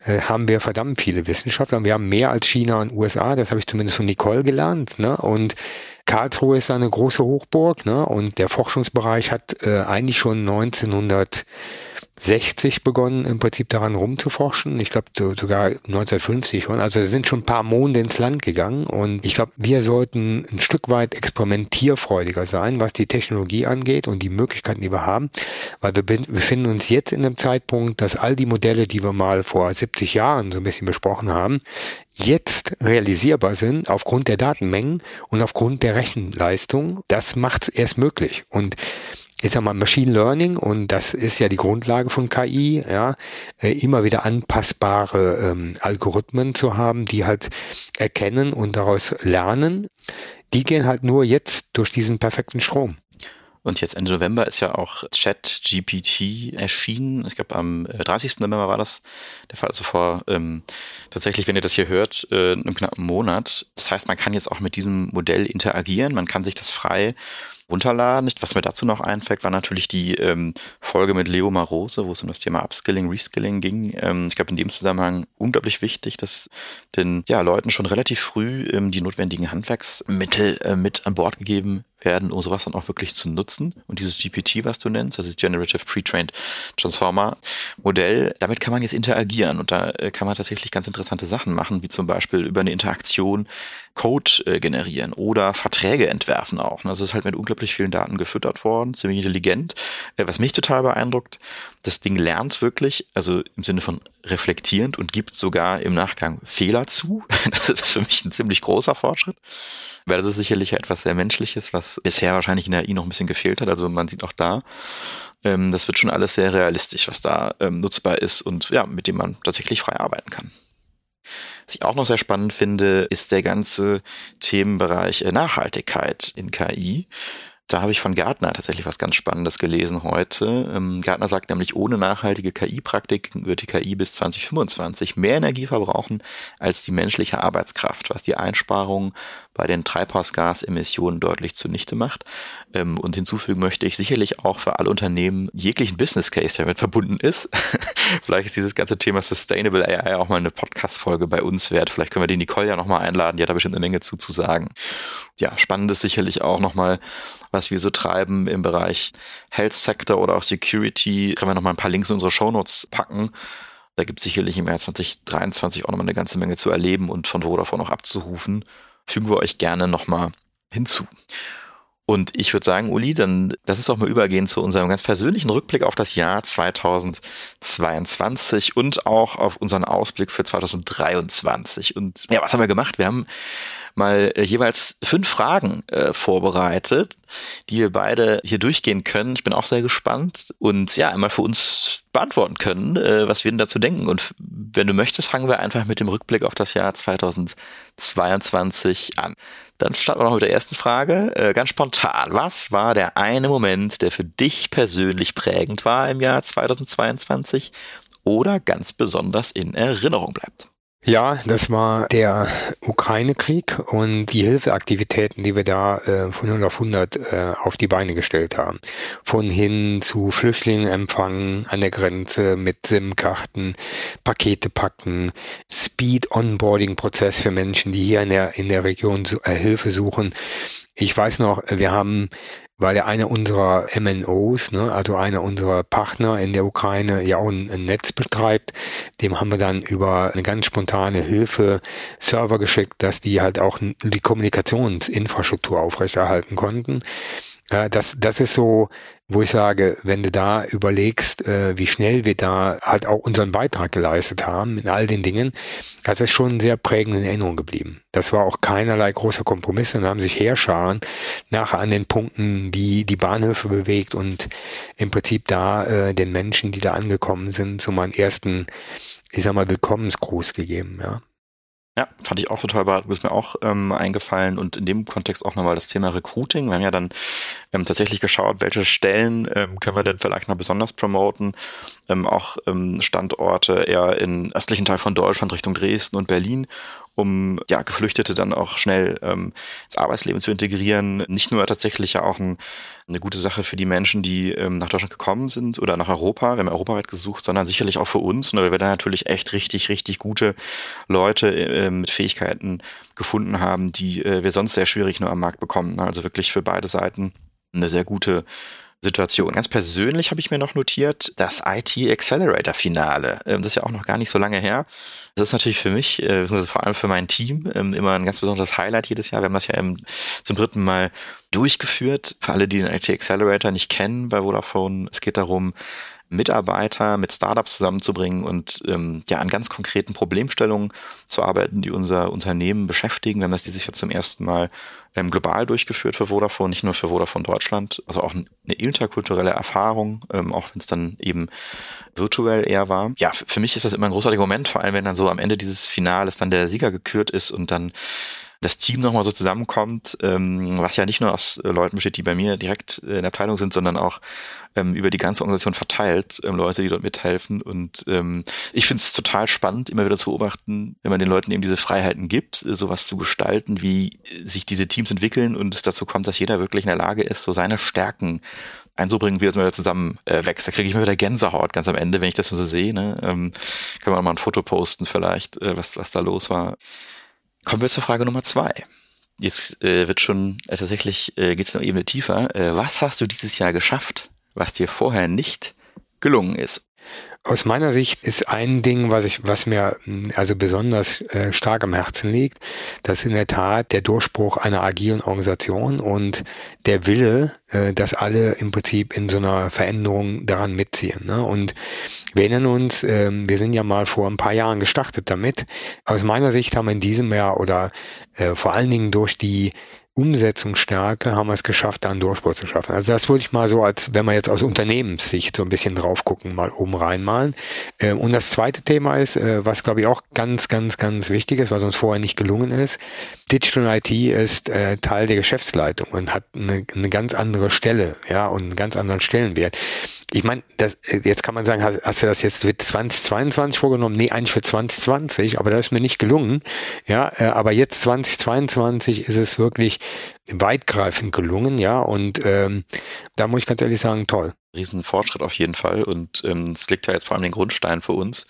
äh, haben wir verdammt viele Wissenschaftler. Wir haben mehr als China und USA, das habe ich zumindest von Nicole gelernt. Ne? Und Karlsruhe ist eine große Hochburg ne? und der Forschungsbereich hat äh, eigentlich schon 1900 60 begonnen, im Prinzip daran rumzuforschen. Ich glaube sogar 1950 schon. Also sind schon ein paar Monde ins Land gegangen. Und ich glaube, wir sollten ein Stück weit experimentierfreudiger sein, was die Technologie angeht und die Möglichkeiten, die wir haben. Weil wir befinden uns jetzt in einem Zeitpunkt, dass all die Modelle, die wir mal vor 70 Jahren so ein bisschen besprochen haben, jetzt realisierbar sind aufgrund der Datenmengen und aufgrund der Rechenleistung. Das macht es erst möglich. Und ich sag mal, Machine Learning, und das ist ja die Grundlage von KI, ja, äh, immer wieder anpassbare ähm, Algorithmen zu haben, die halt erkennen und daraus lernen, die gehen halt nur jetzt durch diesen perfekten Strom. Und jetzt Ende November ist ja auch ChatGPT erschienen. Ich glaube, am 30. Äh, November war das der Fall. Also vor ähm, tatsächlich, wenn ihr das hier hört, äh, einem knappen Monat. Das heißt, man kann jetzt auch mit diesem Modell interagieren. Man kann sich das frei runterladen. Was mir dazu noch einfällt, war natürlich die ähm, Folge mit Leo Marose, wo es um das Thema Upskilling, Reskilling ging. Ähm, ich glaube, in dem Zusammenhang unglaublich wichtig, dass den ja, Leuten schon relativ früh ähm, die notwendigen Handwerksmittel äh, mit an Bord gegeben werden, um sowas dann auch wirklich zu nutzen. Und dieses GPT, was du nennst, das ist Generative Pre-Trained Transformer Modell, damit kann man jetzt interagieren und da äh, kann man tatsächlich ganz interessante Sachen machen, wie zum Beispiel über eine Interaktion Code äh, generieren oder Verträge entwerfen auch. Das ist halt mit unglaublich vielen Daten gefüttert worden, ziemlich intelligent. Äh, was mich total beeindruckt, das Ding lernt wirklich, also im Sinne von reflektierend und gibt sogar im Nachgang Fehler zu. Das ist für mich ein ziemlich großer Fortschritt, weil das ist sicherlich etwas sehr Menschliches, was bisher wahrscheinlich in der AI noch ein bisschen gefehlt hat. Also man sieht auch da, ähm, das wird schon alles sehr realistisch, was da ähm, nutzbar ist und ja, mit dem man tatsächlich frei arbeiten kann. Was ich auch noch sehr spannend finde, ist der ganze Themenbereich äh, Nachhaltigkeit in KI. Da habe ich von Gartner tatsächlich was ganz Spannendes gelesen heute. Ähm, Gartner sagt nämlich, ohne nachhaltige KI-Praktiken wird die KI bis 2025 mehr Energie verbrauchen als die menschliche Arbeitskraft, was die Einsparungen bei den Treibhausgasemissionen deutlich zunichte macht. Ähm, und hinzufügen möchte ich sicherlich auch für alle Unternehmen jeglichen Business Case, der damit verbunden ist. Vielleicht ist dieses ganze Thema Sustainable AI auch mal eine Podcast-Folge bei uns wert. Vielleicht können wir die Nicole ja nochmal einladen, die hat da bestimmt eine Menge zuzusagen. Ja, spannend ist sicherlich auch nochmal, was wir so treiben im Bereich Health Sector oder auch Security. Können wir nochmal ein paar Links in unsere Show Notes packen. Da gibt es sicherlich im Jahr 2023 auch nochmal eine ganze Menge zu erleben und von Vodafone auch abzurufen fügen wir euch gerne nochmal hinzu. Und ich würde sagen, Uli, dann das ist auch mal übergehen zu unserem ganz persönlichen Rückblick auf das Jahr 2022 und auch auf unseren Ausblick für 2023. Und ja, was haben wir gemacht? Wir haben mal äh, jeweils fünf Fragen äh, vorbereitet, die wir beide hier durchgehen können. Ich bin auch sehr gespannt und ja, einmal für uns beantworten können, äh, was wir denn dazu denken. Und wenn du möchtest, fangen wir einfach mit dem Rückblick auf das Jahr 2022 an. Dann starten wir noch mit der ersten Frage. Äh, ganz spontan. Was war der eine Moment, der für dich persönlich prägend war im Jahr 2022 oder ganz besonders in Erinnerung bleibt? Ja, das war der Ukraine-Krieg und die Hilfeaktivitäten, die wir da äh, von 0 auf 100 äh, auf die Beine gestellt haben. Von hin zu Flüchtlingen empfangen an der Grenze mit SIM-Karten, Pakete packen, Speed-Onboarding-Prozess für Menschen, die hier in der, in der Region äh, Hilfe suchen. Ich weiß noch, wir haben weil ja einer unserer MNOs, ne, also einer unserer Partner in der Ukraine, ja auch ein, ein, Netz betreibt, dem haben wir dann über eine ganz spontane Hilfe Server geschickt, dass die halt auch die Kommunikationsinfrastruktur aufrechterhalten konnten. Äh, das, das ist so, wo ich sage, wenn du da überlegst, äh, wie schnell wir da halt auch unseren Beitrag geleistet haben in all den Dingen, das ist schon sehr prägend in Erinnerung geblieben. Das war auch keinerlei großer Kompromiss und haben sich Heerscharen nachher an den Punkten, wie die Bahnhöfe bewegt und im Prinzip da äh, den Menschen, die da angekommen sind, so meinen ersten, ich sag mal, Willkommensgruß gegeben, ja. Ja, fand ich auch total Du bist mir auch ähm, eingefallen und in dem Kontext auch nochmal das Thema Recruiting. Wir haben ja dann ähm, tatsächlich geschaut, welche Stellen ähm, können wir denn vielleicht noch besonders promoten. Ähm, auch ähm, Standorte eher im östlichen Teil von Deutschland Richtung Dresden und Berlin um ja, Geflüchtete dann auch schnell ähm, ins Arbeitsleben zu integrieren. Nicht nur tatsächlich ja auch ein, eine gute Sache für die Menschen, die ähm, nach Deutschland gekommen sind oder nach Europa, wir haben europaweit gesucht, sondern sicherlich auch für uns, weil wir da natürlich echt richtig, richtig gute Leute äh, mit Fähigkeiten gefunden haben, die äh, wir sonst sehr schwierig nur am Markt bekommen. Also wirklich für beide Seiten eine sehr gute Situation. Ganz persönlich habe ich mir noch notiert, das IT Accelerator Finale. Ähm, das ist ja auch noch gar nicht so lange her. Das ist natürlich für mich, äh, vor allem für mein Team, ähm, immer ein ganz besonderes Highlight jedes Jahr. Wir haben das ja zum dritten Mal durchgeführt. Für alle, die den IT Accelerator nicht kennen bei Vodafone, es geht darum, Mitarbeiter mit Startups zusammenzubringen und ähm, ja an ganz konkreten Problemstellungen zu arbeiten, die unser Unternehmen beschäftigen. Wir haben das dieses Jahr zum ersten Mal ähm, global durchgeführt für Vodafone, nicht nur für Vodafone Deutschland, also auch eine interkulturelle Erfahrung, ähm, auch wenn es dann eben virtuell eher war. Ja, für mich ist das immer ein großartiger Moment, vor allem wenn dann so am Ende dieses Finales dann der Sieger gekürt ist und dann das Team nochmal so zusammenkommt, ähm, was ja nicht nur aus äh, Leuten besteht, die bei mir direkt äh, in der Abteilung sind, sondern auch ähm, über die ganze Organisation verteilt, ähm, Leute, die dort mithelfen. Und ähm, ich finde es total spannend, immer wieder zu beobachten, wenn man den Leuten eben diese Freiheiten gibt, äh, sowas zu gestalten, wie sich diese Teams entwickeln und es dazu kommt, dass jeder wirklich in der Lage ist, so seine Stärken einzubringen, wie das mal wieder zusammen äh, wächst. Da kriege ich mir wieder Gänsehaut ganz am Ende, wenn ich das so sehe. Ne? Ähm, kann man auch mal ein Foto posten vielleicht, äh, was, was da los war. Kommen wir zur Frage Nummer zwei. Jetzt äh, wird schon äh, tatsächlich, äh, geht es noch eben tiefer. Äh, was hast du dieses Jahr geschafft, was dir vorher nicht gelungen ist? Aus meiner Sicht ist ein Ding, was ich, was mir also besonders äh, stark am Herzen liegt, das ist in der Tat der Durchbruch einer agilen Organisation und der Wille, äh, dass alle im Prinzip in so einer Veränderung daran mitziehen. Ne? Und wir erinnern uns, äh, wir sind ja mal vor ein paar Jahren gestartet damit. Aus meiner Sicht haben wir in diesem Jahr oder äh, vor allen Dingen durch die Umsetzungsstärke haben wir es geschafft, da einen Durchbruch zu schaffen. Also das würde ich mal so als, wenn wir jetzt aus Unternehmenssicht so ein bisschen drauf gucken, mal oben reinmalen. Äh, und das zweite Thema ist, äh, was glaube ich auch ganz, ganz, ganz wichtig ist, was uns vorher nicht gelungen ist. Digital IT ist äh, Teil der Geschäftsleitung und hat eine, eine ganz andere Stelle, ja, und einen ganz anderen Stellenwert. Ich meine, das, jetzt kann man sagen, hast, hast du das jetzt für 2022 vorgenommen? Nee, eigentlich für 2020, aber das ist mir nicht gelungen. Ja, aber jetzt 2022 ist es wirklich weitgreifend gelungen, ja, und ähm, da muss ich ganz ehrlich sagen, toll. Riesenfortschritt auf jeden Fall und ähm, es liegt ja jetzt vor allem den Grundstein für uns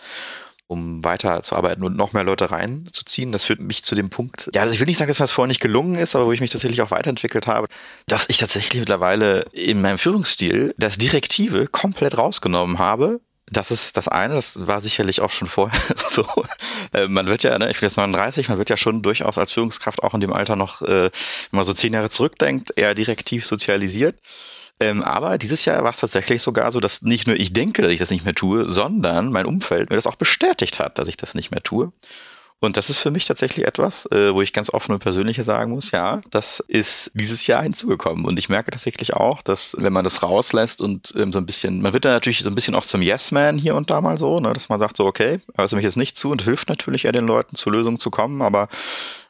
um weiterzuarbeiten und noch mehr Leute reinzuziehen. Das führt mich zu dem Punkt, ja, also ich will nicht sagen, dass mir das vorher nicht gelungen ist, aber wo ich mich tatsächlich auch weiterentwickelt habe, dass ich tatsächlich mittlerweile in meinem Führungsstil das Direktive komplett rausgenommen habe das ist das eine, das war sicherlich auch schon vorher so. Äh, man wird ja, ne, ich bin jetzt 39, man wird ja schon durchaus als Führungskraft auch in dem Alter noch, äh, wenn man so zehn Jahre zurückdenkt, eher direktiv sozialisiert. Ähm, aber dieses Jahr war es tatsächlich sogar so, dass nicht nur ich denke, dass ich das nicht mehr tue, sondern mein Umfeld mir das auch bestätigt hat, dass ich das nicht mehr tue. Und das ist für mich tatsächlich etwas, äh, wo ich ganz offen und persönlich sagen muss, ja, das ist dieses Jahr hinzugekommen. Und ich merke tatsächlich auch, dass wenn man das rauslässt und ähm, so ein bisschen, man wird dann natürlich so ein bisschen auch zum Yes-Man hier und da mal so, ne, dass man sagt so, okay, also mich jetzt nicht zu und hilft natürlich eher den Leuten zu Lösungen zu kommen, aber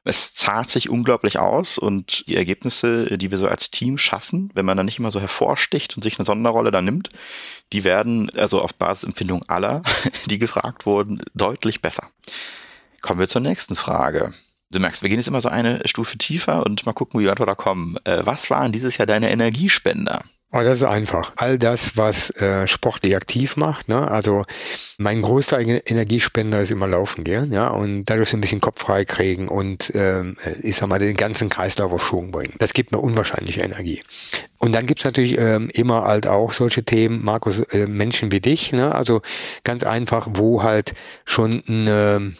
es zahlt sich unglaublich aus und die Ergebnisse, die wir so als Team schaffen, wenn man dann nicht immer so hervorsticht und sich eine Sonderrolle da nimmt, die werden also auf Basisempfindung aller, die gefragt wurden, deutlich besser. Kommen wir zur nächsten Frage. Du merkst, wir gehen jetzt immer so eine Stufe tiefer und mal gucken, wie wir da kommen. Äh, was waren dieses Jahr deine Energiespender? Oh, das ist einfach. All das, was äh, sportlich aktiv macht. Ne? Also mein größter Energiespender ist immer Laufen gehen, ja, und dadurch ein bisschen Kopf frei kriegen und ähm, ich sag mal den ganzen Kreislauf auf Schwung bringen. Das gibt mir unwahrscheinliche Energie. Und dann gibt's natürlich ähm, immer halt auch solche Themen, Markus, äh, Menschen wie dich, ne? Also ganz einfach, wo halt schon eine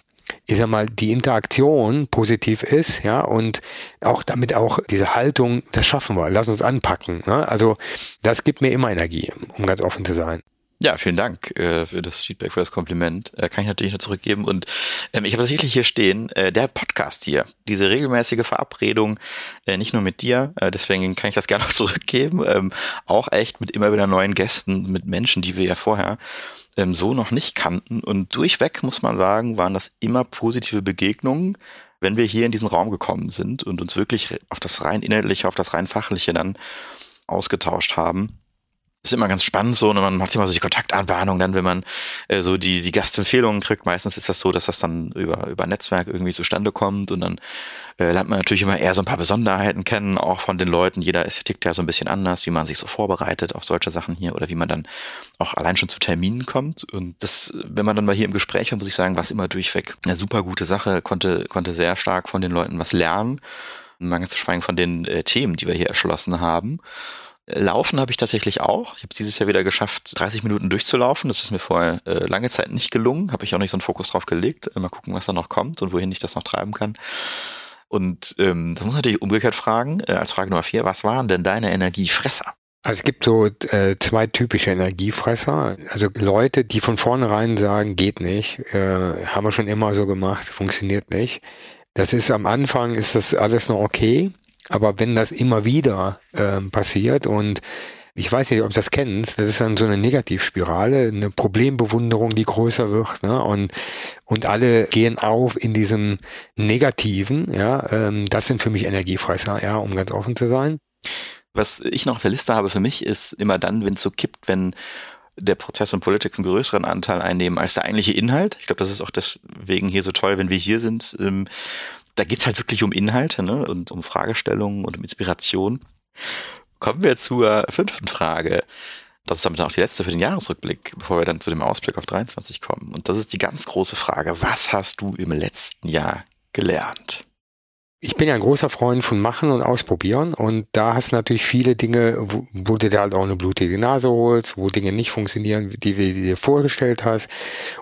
ich sag mal, die Interaktion positiv ist, ja, und auch damit auch diese Haltung, das schaffen wir, lass uns anpacken. Ne? Also das gibt mir immer Energie, um ganz offen zu sein. Ja, vielen Dank äh, für das Feedback, für das Kompliment. Äh, kann ich natürlich nur zurückgeben. Und ähm, ich habe tatsächlich hier stehen, äh, der Podcast hier, diese regelmäßige Verabredung, äh, nicht nur mit dir, äh, deswegen kann ich das gerne auch zurückgeben, ähm, auch echt mit immer wieder neuen Gästen, mit Menschen, die wir ja vorher ähm, so noch nicht kannten. Und durchweg, muss man sagen, waren das immer positive Begegnungen, wenn wir hier in diesen Raum gekommen sind und uns wirklich auf das rein inhaltliche, auf das rein fachliche dann ausgetauscht haben ist immer ganz spannend so und man macht immer so die Kontaktanbahnung dann, wenn man äh, so die, die Gastempfehlungen kriegt. Meistens ist das so, dass das dann über, über Netzwerk irgendwie zustande kommt und dann äh, lernt man natürlich immer eher so ein paar Besonderheiten kennen, auch von den Leuten. Jeder ist tickt ja so ein bisschen anders, wie man sich so vorbereitet auf solche Sachen hier oder wie man dann auch allein schon zu Terminen kommt. Und das, wenn man dann mal hier im Gespräch war, muss ich sagen, war es immer durchweg eine super gute Sache, konnte, konnte sehr stark von den Leuten was lernen. Man ganz zu schweigen von den äh, Themen, die wir hier erschlossen haben. Laufen habe ich tatsächlich auch. Ich habe es dieses Jahr wieder geschafft, 30 Minuten durchzulaufen. Das ist mir vorher äh, lange Zeit nicht gelungen. Habe ich auch nicht so einen Fokus drauf gelegt. Mal gucken, was da noch kommt und wohin ich das noch treiben kann. Und ähm, das muss natürlich umgekehrt fragen, äh, als Frage Nummer vier, was waren denn deine Energiefresser? Also es gibt so äh, zwei typische Energiefresser. Also Leute, die von vornherein sagen, geht nicht, äh, haben wir schon immer so gemacht, funktioniert nicht. Das ist am Anfang ist das alles noch okay, aber wenn das immer wieder äh, passiert und ich weiß nicht, ob du das kennst, das ist dann so eine Negativspirale, eine Problembewunderung, die größer wird, ne? Und, und alle gehen auf in diesem Negativen, ja, ähm, das sind für mich Energiefresser, ja, um ganz offen zu sein. Was ich noch auf der Liste habe für mich, ist immer dann, wenn es so kippt, wenn der Prozess und Politik einen größeren Anteil einnehmen als der eigentliche Inhalt. Ich glaube, das ist auch deswegen hier so toll, wenn wir hier sind. Ähm, da geht's halt wirklich um Inhalte ne? und um Fragestellungen und um Inspiration. Kommen wir zur fünften Frage. Das ist damit auch die letzte für den Jahresrückblick, bevor wir dann zu dem Ausblick auf 23 kommen. Und das ist die ganz große Frage. Was hast du im letzten Jahr gelernt? Ich bin ja ein großer Freund von Machen und Ausprobieren und da hast du natürlich viele Dinge, wo, wo du dir halt auch eine blutige Nase holst, wo Dinge nicht funktionieren, die du dir vorgestellt hast,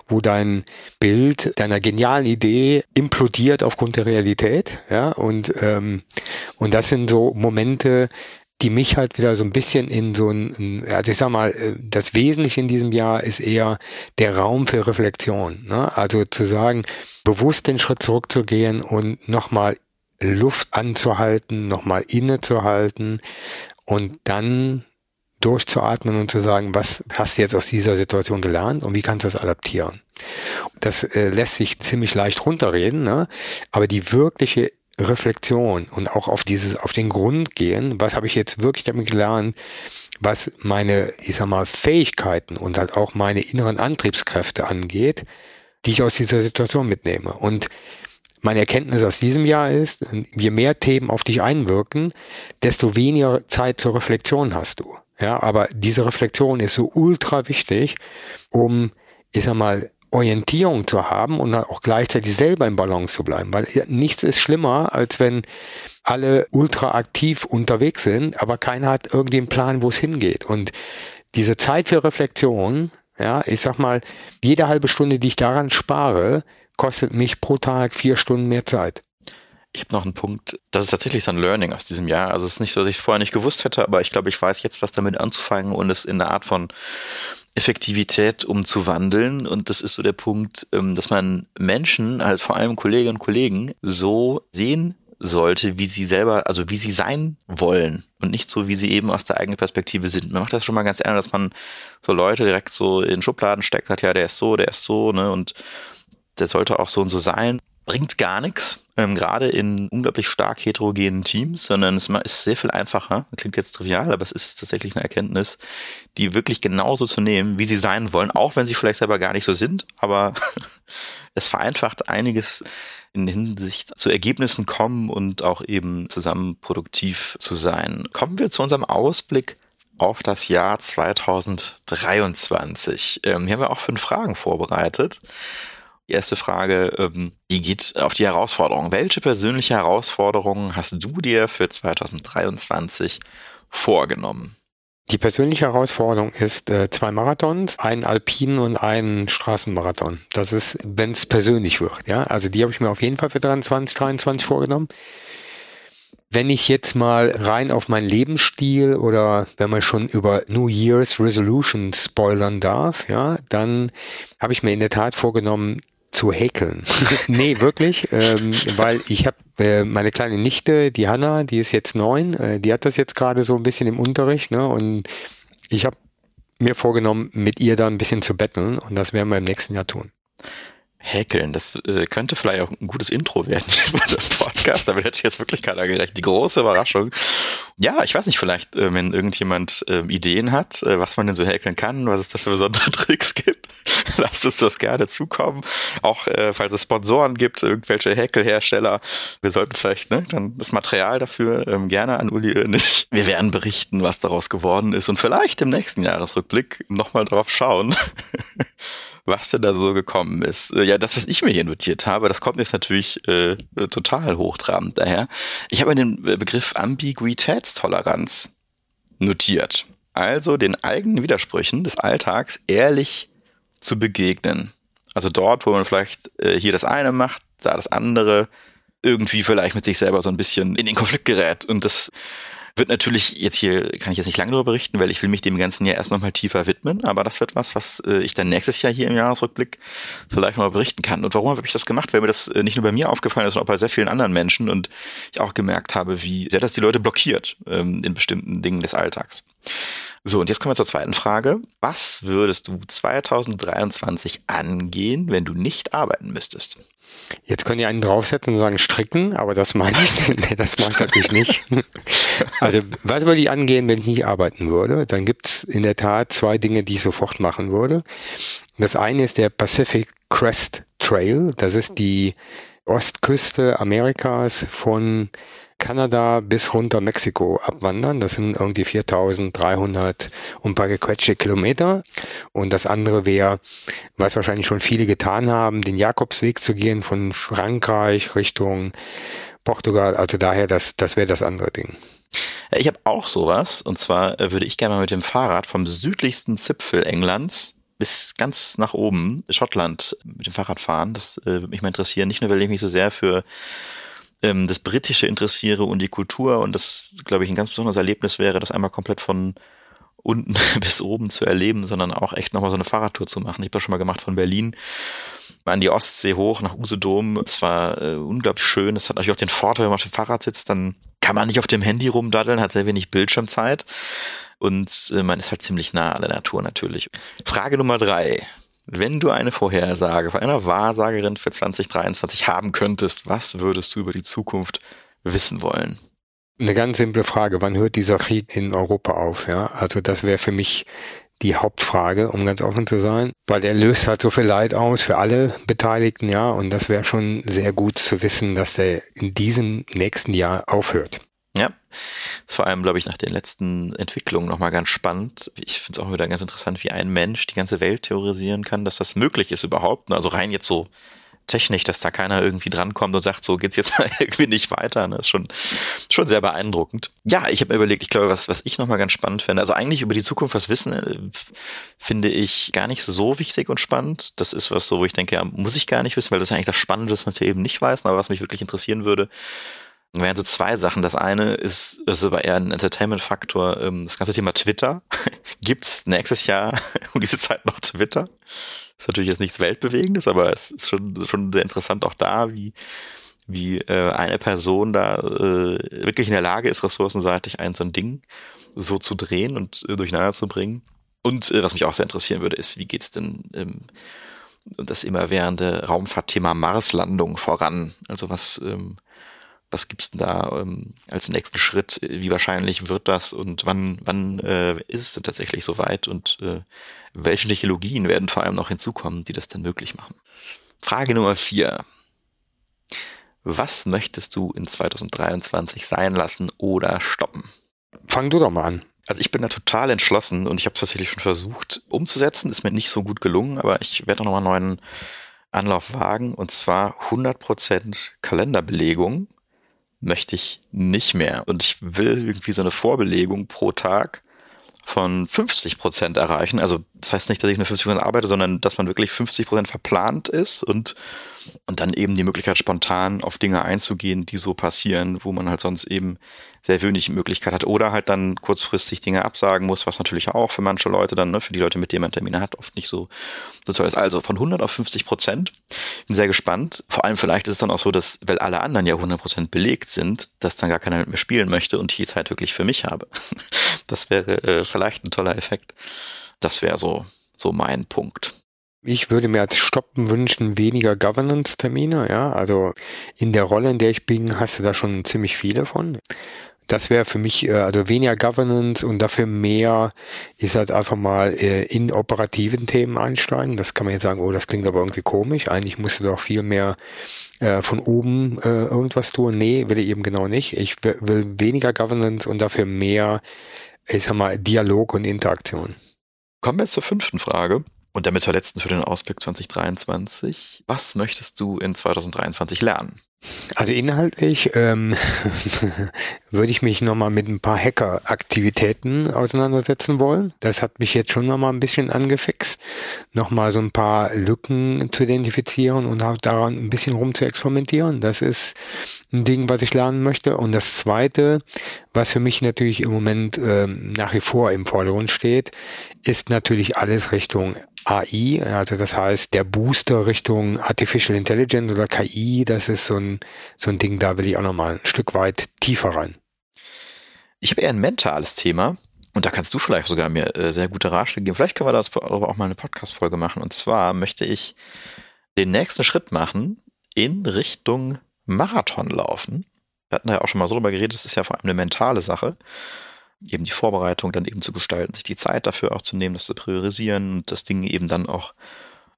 wo dein Bild deiner genialen Idee implodiert aufgrund der Realität, ja, und, ähm, und das sind so Momente, die mich halt wieder so ein bisschen in so ein, also ich sag mal, äh, das Wesentliche in diesem Jahr ist eher der Raum für Reflexion. Ne? Also zu sagen, bewusst den Schritt zurückzugehen und nochmal Luft anzuhalten, nochmal innezuhalten und dann durchzuatmen und zu sagen, was hast du jetzt aus dieser Situation gelernt und wie kannst du das adaptieren? Das äh, lässt sich ziemlich leicht runterreden, ne? aber die wirkliche Reflexion und auch auf dieses, auf den Grund gehen, was habe ich jetzt wirklich damit gelernt, was meine, ich sag mal, Fähigkeiten und halt auch meine inneren Antriebskräfte angeht, die ich aus dieser Situation mitnehme. Und meine Erkenntnis aus diesem Jahr ist, je mehr Themen auf dich einwirken, desto weniger Zeit zur Reflexion hast du. Ja, aber diese Reflexion ist so ultra wichtig, um, ich sag mal, Orientierung zu haben und auch gleichzeitig selber im Balance zu bleiben. Weil nichts ist schlimmer, als wenn alle ultra aktiv unterwegs sind, aber keiner hat irgendwie einen Plan, wo es hingeht. Und diese Zeit für Reflexion, ja, ich sag mal, jede halbe Stunde, die ich daran spare, kostet mich pro Tag vier Stunden mehr Zeit. Ich habe noch einen Punkt, das ist tatsächlich so ein Learning aus diesem Jahr. Also es ist nicht so, dass ich es vorher nicht gewusst hätte, aber ich glaube, ich weiß jetzt, was damit anzufangen und es in eine Art von Effektivität umzuwandeln. Und das ist so der Punkt, ähm, dass man Menschen, halt vor allem Kolleginnen und Kollegen, so sehen sollte, wie sie selber, also wie sie sein wollen und nicht so, wie sie eben aus der eigenen Perspektive sind. Man macht das schon mal ganz gerne, dass man so Leute direkt so in Schubladen steckt, hat ja, der ist so, der ist so, ne, und der sollte auch so und so sein. Bringt gar nichts, ähm, gerade in unglaublich stark heterogenen Teams, sondern es ist sehr viel einfacher. Klingt jetzt trivial, aber es ist tatsächlich eine Erkenntnis, die wirklich genauso zu nehmen, wie sie sein wollen, auch wenn sie vielleicht selber gar nicht so sind. Aber es vereinfacht einiges in Hinsicht zu Ergebnissen kommen und auch eben zusammen produktiv zu sein. Kommen wir zu unserem Ausblick auf das Jahr 2023. Ähm, hier haben wir auch fünf Fragen vorbereitet. Die erste Frage, ähm, die geht auf die Herausforderung. Welche persönliche Herausforderungen hast du dir für 2023 vorgenommen? Die persönliche Herausforderung ist äh, zwei Marathons, einen Alpinen und einen Straßenmarathon. Das ist, wenn es persönlich wird. Ja, also die habe ich mir auf jeden Fall für 2023 vorgenommen. Wenn ich jetzt mal rein auf meinen Lebensstil oder wenn man schon über New Year's Resolution spoilern darf, ja, dann habe ich mir in der Tat vorgenommen, zu häkeln. nee, wirklich, ähm, weil ich habe äh, meine kleine Nichte, die Hanna, die ist jetzt neun, äh, die hat das jetzt gerade so ein bisschen im Unterricht, ne? Und ich habe mir vorgenommen, mit ihr da ein bisschen zu betteln und das werden wir im nächsten Jahr tun häkeln. Das äh, könnte vielleicht auch ein gutes Intro werden für den Podcast. Damit hätte ich jetzt wirklich keiner gerecht. Die große Überraschung. Ja, ich weiß nicht, vielleicht, äh, wenn irgendjemand äh, Ideen hat, äh, was man denn so häkeln kann, was es da für besondere Tricks gibt, lasst uns das gerne zukommen. Auch äh, falls es Sponsoren gibt, irgendwelche Häkelhersteller, wir sollten vielleicht ne, dann das Material dafür ähm, gerne an Uli ich. Wir werden berichten, was daraus geworden ist und vielleicht im nächsten Jahresrückblick nochmal drauf schauen. Was denn da so gekommen ist. Äh, ja, das, was ich mir hier notiert habe, das kommt jetzt natürlich äh, total hochtrabend daher. Ich habe den Begriff Ambiguitätstoleranz notiert. Also den eigenen Widersprüchen des Alltags ehrlich zu begegnen. Also dort, wo man vielleicht äh, hier das eine macht, da das andere, irgendwie vielleicht mit sich selber so ein bisschen in den Konflikt gerät. Und das wird natürlich jetzt hier, kann ich jetzt nicht lange darüber berichten, weil ich will mich dem ganzen Jahr erst nochmal tiefer widmen, aber das wird was, was äh, ich dann nächstes Jahr hier im Jahresrückblick vielleicht mal berichten kann. Und warum habe ich das gemacht? Weil mir das äh, nicht nur bei mir aufgefallen ist, sondern auch bei sehr vielen anderen Menschen und ich auch gemerkt habe, wie sehr das die Leute blockiert ähm, in bestimmten Dingen des Alltags. So, und jetzt kommen wir zur zweiten Frage. Was würdest du 2023 angehen, wenn du nicht arbeiten müsstest? Jetzt können die einen draufsetzen und sagen stricken, aber das meine ich, nee, das mache ich natürlich nicht. Also was würde ich angehen, wenn ich nicht arbeiten würde? Dann gibt es in der Tat zwei Dinge, die ich sofort machen würde. Das eine ist der Pacific Crest Trail. Das ist die Ostküste Amerikas von Kanada bis runter Mexiko abwandern. Das sind irgendwie 4300 und ein paar gequetschte Kilometer. Und das andere wäre, was wahrscheinlich schon viele getan haben, den Jakobsweg zu gehen von Frankreich Richtung Portugal. Also daher, das, das wäre das andere Ding. Ich habe auch sowas. Und zwar äh, würde ich gerne mal mit dem Fahrrad vom südlichsten Zipfel Englands bis ganz nach oben, Schottland, mit dem Fahrrad fahren. Das äh, würde mich mal interessieren. Nicht nur, weil ich mich so sehr für ähm, das Britische interessiere und die Kultur und das, glaube ich, ein ganz besonderes Erlebnis wäre, das einmal komplett von unten bis oben zu erleben, sondern auch echt nochmal so eine Fahrradtour zu machen. Ich habe das schon mal gemacht von Berlin an die Ostsee hoch nach Usedom. Es war äh, unglaublich schön. Es hat natürlich auch den Vorteil, wenn man auf dem Fahrrad sitzt, dann kann man nicht auf dem Handy rumdaddeln, hat sehr wenig Bildschirmzeit und äh, man ist halt ziemlich nah an der Natur natürlich. Frage Nummer drei. Wenn du eine Vorhersage von einer Wahrsagerin für 2023 haben könntest, was würdest du über die Zukunft wissen wollen? Eine ganz simple Frage. Wann hört dieser Krieg in Europa auf? Ja, also das wäre für mich die Hauptfrage, um ganz offen zu sein, weil der löst halt so viel Leid aus für alle Beteiligten, ja, und das wäre schon sehr gut zu wissen, dass der in diesem nächsten Jahr aufhört. Ja, ist vor allem, glaube ich, nach den letzten Entwicklungen nochmal ganz spannend. Ich finde es auch wieder ganz interessant, wie ein Mensch die ganze Welt theorisieren kann, dass das möglich ist überhaupt. Also rein jetzt so technisch, dass da keiner irgendwie drankommt und sagt, so geht's jetzt mal irgendwie nicht weiter. Das ist schon, schon sehr beeindruckend. Ja, ich habe mir überlegt, ich glaube, was, was ich nochmal ganz spannend finde, also eigentlich über die Zukunft was wissen, äh, finde ich gar nicht so wichtig und spannend. Das ist was so, wo ich denke, ja, muss ich gar nicht wissen, weil das ist eigentlich das Spannende, dass man es eben nicht weiß, aber was mich wirklich interessieren würde, wären so zwei Sachen. Das eine ist, ist aber eher ein Entertainment-Faktor. Ähm, das ganze Thema Twitter. Gibt's nächstes Jahr um diese Zeit noch Twitter? Das ist natürlich jetzt nichts Weltbewegendes, aber es ist schon, schon sehr interessant auch da, wie, wie äh, eine Person da äh, wirklich in der Lage ist, ressourcenseitig ein so ein Ding so zu drehen und äh, durcheinander zu bringen. Und was mich auch sehr interessieren würde, ist, wie geht's denn ähm, das immerwährende Raumfahrtthema Marslandung voran? Also was ähm, was gibt's denn da ähm, als nächsten Schritt? Wie wahrscheinlich wird das und wann, wann äh, ist es denn tatsächlich soweit und äh, welche Technologien werden vor allem noch hinzukommen, die das dann möglich machen? Frage Nummer vier. Was möchtest du in 2023 sein lassen oder stoppen? Fang du doch mal an. Also ich bin da total entschlossen und ich habe es tatsächlich schon versucht umzusetzen, ist mir nicht so gut gelungen, aber ich werde noch mal einen neuen Anlauf wagen und zwar 100% Kalenderbelegung möchte ich nicht mehr. Und ich will irgendwie so eine Vorbelegung pro Tag von 50 Prozent erreichen. Also das heißt nicht, dass ich nur 50 Prozent arbeite, sondern dass man wirklich 50 Prozent verplant ist und, und dann eben die Möglichkeit spontan auf Dinge einzugehen, die so passieren, wo man halt sonst eben sehr wenig Möglichkeit hat oder halt dann kurzfristig Dinge absagen muss, was natürlich auch für manche Leute dann, ne, für die Leute, mit denen man Termine hat, oft nicht so, so toll ist. Also von 100 auf 50 Prozent. Bin sehr gespannt. Vor allem vielleicht ist es dann auch so, dass, weil alle anderen ja 100 Prozent belegt sind, dass dann gar keiner mit mir spielen möchte und ich die Zeit wirklich für mich habe. Das wäre äh, vielleicht ein toller Effekt. Das wäre so, so mein Punkt. Ich würde mir als Stoppen wünschen, weniger Governance-Termine, ja. Also in der Rolle, in der ich bin, hast du da schon ziemlich viele von. Das wäre für mich, äh, also weniger Governance und dafür mehr ist halt einfach mal äh, in operativen Themen einsteigen. Das kann man jetzt sagen, oh, das klingt aber irgendwie komisch. Eigentlich musst du doch viel mehr äh, von oben irgendwas tun. Nee, will ich eben genau nicht. Ich will weniger Governance und dafür mehr, ich sag mal, Dialog und Interaktion. Kommen wir zur fünften Frage. Und damit zur letzten für den Ausblick 2023. Was möchtest du in 2023 lernen? Also inhaltlich ähm, würde ich mich nochmal mit ein paar Hacker-Aktivitäten auseinandersetzen wollen. Das hat mich jetzt schon nochmal ein bisschen angefixt, nochmal so ein paar Lücken zu identifizieren und auch daran ein bisschen rum zu experimentieren. Das ist ein Ding, was ich lernen möchte. Und das Zweite, was für mich natürlich im Moment ähm, nach wie vor im Vordergrund steht, ist natürlich alles Richtung AI, also das heißt der Booster Richtung Artificial Intelligence oder KI, das ist so ein, so ein Ding, da will ich auch nochmal ein Stück weit tiefer rein. Ich habe eher ein mentales Thema und da kannst du vielleicht sogar mir äh, sehr gute Ratschläge geben. Vielleicht können wir dazu aber auch mal eine Podcast-Folge machen. Und zwar möchte ich den nächsten Schritt machen in Richtung Marathon laufen. Wir hatten ja auch schon mal so darüber geredet, das ist ja vor allem eine mentale Sache eben die Vorbereitung dann eben zu gestalten, sich die Zeit dafür auch zu nehmen, das zu priorisieren und das Ding eben dann auch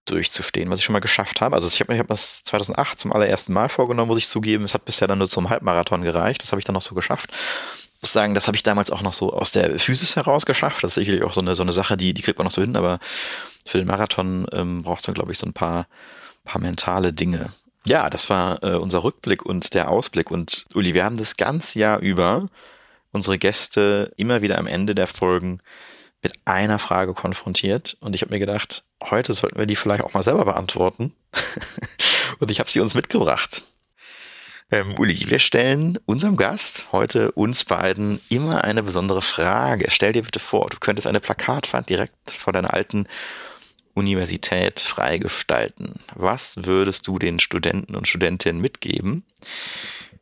durchzustehen, was ich schon mal geschafft habe. Also ich habe mir hab das 2008 zum allerersten Mal vorgenommen, muss ich zugeben. Es hat bisher dann nur zum Halbmarathon gereicht. Das habe ich dann noch so geschafft. Ich muss sagen, das habe ich damals auch noch so aus der Physis heraus geschafft. Das ist sicherlich auch so eine, so eine Sache, die, die kriegt man noch so hin, aber für den Marathon ähm, braucht es dann, glaube ich, so ein paar, paar mentale Dinge. Ja, das war äh, unser Rückblick und der Ausblick. Und Uli, wir haben das ganze Jahr über unsere Gäste immer wieder am Ende der Folgen mit einer Frage konfrontiert. Und ich habe mir gedacht, heute sollten wir die vielleicht auch mal selber beantworten. und ich habe sie uns mitgebracht. Ähm, Uli, wir stellen unserem Gast, heute uns beiden, immer eine besondere Frage. Stell dir bitte vor, du könntest eine Plakatwand direkt vor deiner alten Universität freigestalten. Was würdest du den Studenten und Studentinnen mitgeben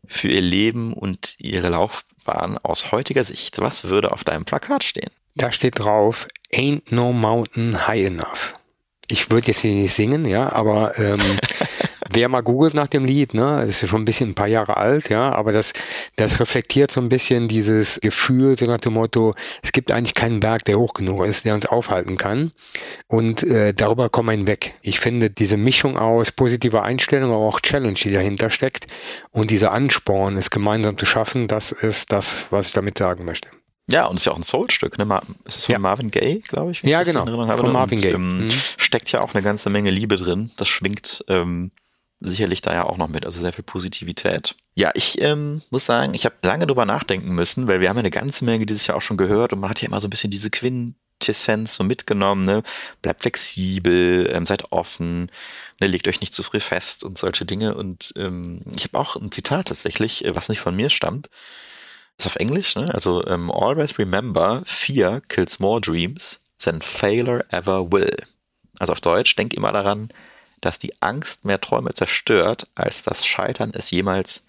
für ihr Leben und ihre Laufbahn? Laufbahn aus heutiger Sicht? Was würde auf deinem Plakat stehen? Da steht drauf, Ain't no mountain high enough. Ich würde jetzt hier nicht singen, ja, aber ähm, wer mal googelt nach dem Lied, ne, ist ja schon ein bisschen ein paar Jahre alt, ja, aber das, das reflektiert so ein bisschen dieses Gefühl, so nach dem Motto, es gibt eigentlich keinen Berg, der hoch genug ist, der uns aufhalten kann. Und äh, darüber kommen wir hinweg. Ich finde diese Mischung aus positiver Einstellung, aber auch Challenge, die dahinter steckt und dieser Ansporn, es gemeinsam zu schaffen, das ist das, was ich damit sagen möchte. Ja, und es ist ja auch ein Soul-Stück, ne? ist es von ja. Marvin Gaye, glaube ich? Ja, genau. Von Marvin Gaye. Ähm, mhm. Steckt ja auch eine ganze Menge Liebe drin. Das schwingt ähm, sicherlich da ja auch noch mit, also sehr viel Positivität. Ja, ich ähm, muss sagen, ich habe lange drüber nachdenken müssen, weil wir haben ja eine ganze Menge dieses Jahr auch schon gehört und man hat ja immer so ein bisschen diese Quintessenz so mitgenommen, ne? Bleibt flexibel, ähm, seid offen, ne? legt euch nicht zu früh fest und solche Dinge. Und ähm, ich habe auch ein Zitat tatsächlich, äh, was nicht von mir stammt. Ist auf Englisch, ne? Also ähm, always remember, fear kills more dreams than failure ever will. Also auf Deutsch, denk immer daran, dass die Angst mehr Träume zerstört, als das Scheitern es jemals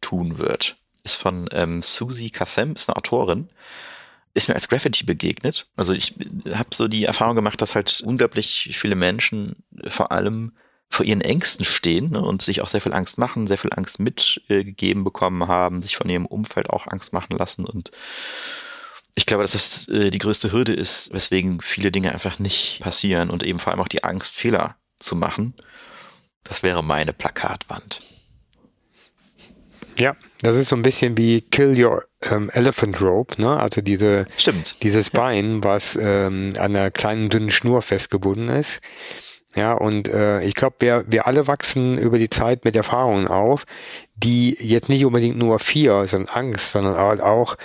tun wird. Ist von ähm, Susie Kassem, ist eine Autorin. Ist mir als Graffiti begegnet. Also ich habe so die Erfahrung gemacht, dass halt unglaublich viele Menschen vor allem vor ihren Ängsten stehen ne, und sich auch sehr viel Angst machen, sehr viel Angst mitgegeben äh, bekommen haben, sich von ihrem Umfeld auch Angst machen lassen und ich glaube, dass das äh, die größte Hürde ist, weswegen viele Dinge einfach nicht passieren und eben vor allem auch die Angst, Fehler zu machen. Das wäre meine Plakatwand. Ja, das ist so ein bisschen wie Kill Your ähm, Elephant Rope, ne? Also diese, Stimmt. dieses Bein, was ähm, an einer kleinen dünnen Schnur festgebunden ist. Ja, und äh, ich glaube, wir, wir alle wachsen über die Zeit mit Erfahrungen auf, die jetzt nicht unbedingt nur Vier, sondern Angst, sondern halt auch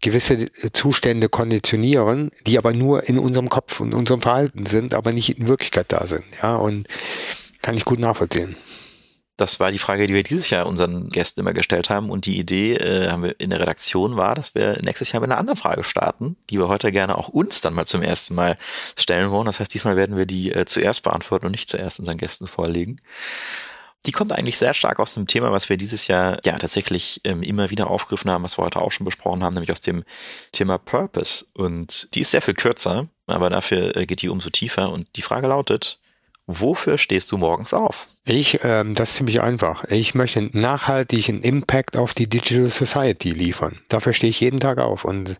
gewisse Zustände konditionieren, die aber nur in unserem Kopf und unserem Verhalten sind, aber nicht in Wirklichkeit da sind. Ja, und kann ich gut nachvollziehen. Das war die Frage, die wir dieses Jahr unseren Gästen immer gestellt haben. Und die Idee äh, haben wir in der Redaktion war, dass wir nächstes Jahr mit einer anderen Frage starten, die wir heute gerne auch uns dann mal zum ersten Mal stellen wollen. Das heißt, diesmal werden wir die äh, zuerst beantworten und nicht zuerst unseren Gästen vorlegen. Die kommt eigentlich sehr stark aus dem Thema, was wir dieses Jahr ja tatsächlich ähm, immer wieder aufgegriffen haben, was wir heute auch schon besprochen haben, nämlich aus dem Thema Purpose. Und die ist sehr viel kürzer, aber dafür äh, geht die umso tiefer. Und die Frage lautet, wofür stehst du morgens auf? Ich, ähm, das ist ziemlich einfach. Ich möchte nachhaltigen Impact auf die Digital Society liefern. Dafür stehe ich jeden Tag auf und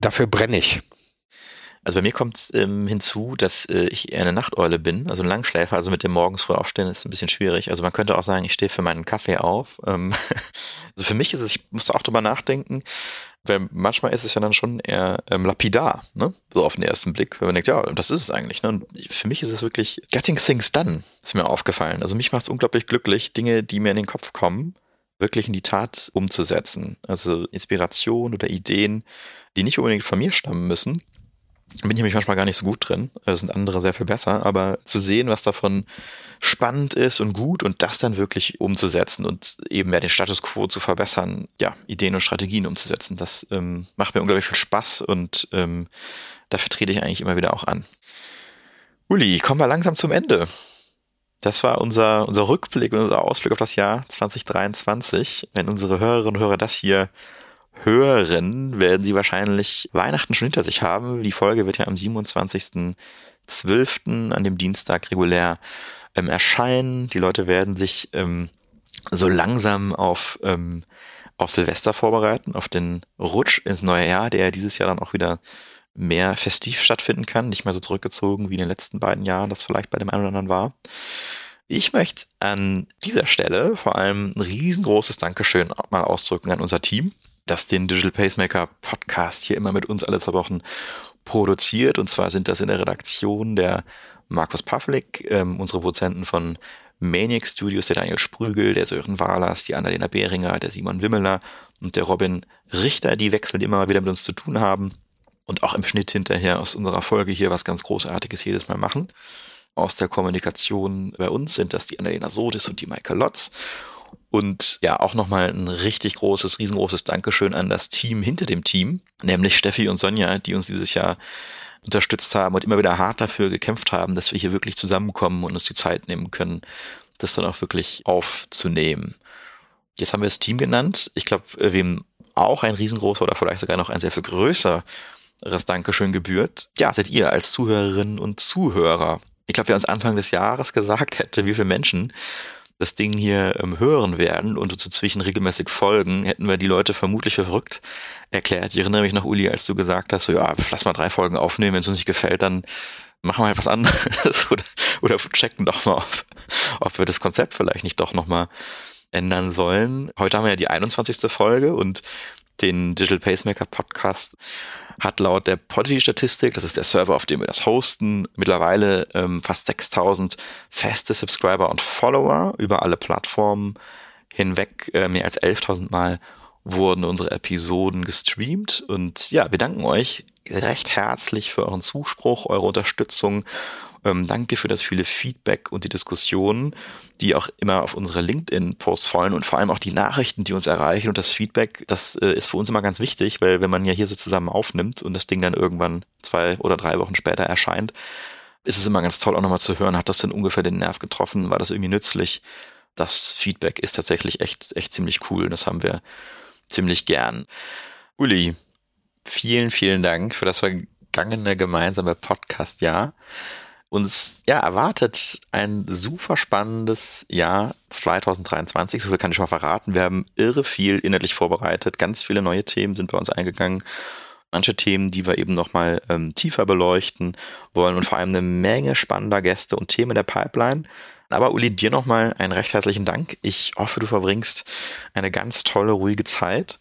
dafür brenne ich. Also bei mir kommt ähm, hinzu, dass äh, ich eher eine Nachteule bin, also ein Langschläfer, also mit dem morgens früh aufstehen ist ein bisschen schwierig. Also man könnte auch sagen, ich stehe für meinen Kaffee auf. Ähm, also für mich ist es, ich musste auch drüber nachdenken, Weil manchmal ist es ja dann schon eher ähm, lapidar, ne? So auf den ersten Blick, wenn man denkt, ja, das ist es eigentlich. Ne? Und für mich ist es wirklich getting things done, ist mir aufgefallen. Also mich macht es unglaublich glücklich, Dinge, die mir in den Kopf kommen, wirklich in die Tat umzusetzen. Also Inspiration oder Ideen, die nicht unbedingt von mir stammen müssen. Bin ich nämlich manchmal gar nicht so gut drin. Da sind andere sehr viel besser. Aber zu sehen, was davon spannend ist und gut und das dann wirklich umzusetzen und eben ja den Status quo zu verbessern, ja, Ideen und Strategien umzusetzen, das ähm, macht mir unglaublich viel Spaß und ähm, dafür trete ich eigentlich immer wieder auch an. Uli, kommen wir langsam zum Ende. Das war unser, unser Rückblick und unser Ausblick auf das Jahr 2023. Wenn unsere Hörerinnen und Hörer das hier hören, werden sie wahrscheinlich Weihnachten schon hinter sich haben. Die Folge wird ja am 27.12. an dem Dienstag regulär ähm, erscheinen. Die Leute werden sich ähm, so langsam auf, ähm, auf Silvester vorbereiten, auf den Rutsch ins neue Jahr, der dieses Jahr dann auch wieder mehr festiv stattfinden kann, nicht mehr so zurückgezogen wie in den letzten beiden Jahren, das vielleicht bei dem einen oder anderen war. Ich möchte an dieser Stelle vor allem ein riesengroßes Dankeschön mal ausdrücken an unser Team, das den Digital Pacemaker Podcast hier immer mit uns alle zwei Wochen produziert. Und zwar sind das in der Redaktion der Markus Pavlik, ähm, unsere Produzenten von Maniac Studios, der Daniel Sprügel, der Sören Wahlers, die Annalena Behringer, der Simon Wimmeler und der Robin Richter, die wechselnd immer wieder mit uns zu tun haben und auch im Schnitt hinterher aus unserer Folge hier was ganz Großartiges jedes Mal machen. Aus der Kommunikation bei uns sind das die Annalena Sodis und die Michael Lotz. Und ja, auch nochmal ein richtig großes, riesengroßes Dankeschön an das Team hinter dem Team, nämlich Steffi und Sonja, die uns dieses Jahr unterstützt haben und immer wieder hart dafür gekämpft haben, dass wir hier wirklich zusammenkommen und uns die Zeit nehmen können, das dann auch wirklich aufzunehmen. Jetzt haben wir das Team genannt. Ich glaube, wem auch ein riesengroßer oder vielleicht sogar noch ein sehr viel größeres Dankeschön gebührt. Ja, seid ihr als Zuhörerinnen und Zuhörer. Ich glaube, wer uns Anfang des Jahres gesagt hätte, wie viele Menschen das Ding hier ähm, hören werden und uns dazwischen regelmäßig folgen, hätten wir die Leute vermutlich für verrückt erklärt. Ich erinnere mich noch, Uli, als du gesagt hast, so ja, lass mal drei Folgen aufnehmen, wenn es uns nicht gefällt, dann machen wir halt was anderes oder, oder checken doch mal, ob, ob wir das Konzept vielleicht nicht doch nochmal ändern sollen. Heute haben wir ja die 21. Folge und den Digital Pacemaker Podcast hat laut der Podigy-Statistik, das ist der Server, auf dem wir das hosten, mittlerweile ähm, fast 6000 feste Subscriber und Follower über alle Plattformen hinweg. Äh, mehr als 11.000 Mal wurden unsere Episoden gestreamt. Und ja, wir danken euch recht herzlich für euren Zuspruch, eure Unterstützung ähm, danke für das viele Feedback und die Diskussionen, die auch immer auf unsere LinkedIn-Posts fallen und vor allem auch die Nachrichten, die uns erreichen und das Feedback, das äh, ist für uns immer ganz wichtig, weil wenn man ja hier so zusammen aufnimmt und das Ding dann irgendwann zwei oder drei Wochen später erscheint, ist es immer ganz toll auch nochmal zu hören, hat das denn ungefähr den Nerv getroffen, war das irgendwie nützlich? Das Feedback ist tatsächlich echt, echt ziemlich cool. Das haben wir ziemlich gern. Uli, vielen, vielen Dank für das vergangene gemeinsame Podcast-Jahr uns ja erwartet ein super spannendes Jahr 2023. So viel kann ich schon mal verraten. Wir haben irre viel inhaltlich vorbereitet. Ganz viele neue Themen sind bei uns eingegangen. Manche Themen, die wir eben nochmal ähm, tiefer beleuchten wollen und vor allem eine Menge spannender Gäste und Themen der Pipeline. Aber Uli, dir nochmal einen recht herzlichen Dank. Ich hoffe, du verbringst eine ganz tolle, ruhige Zeit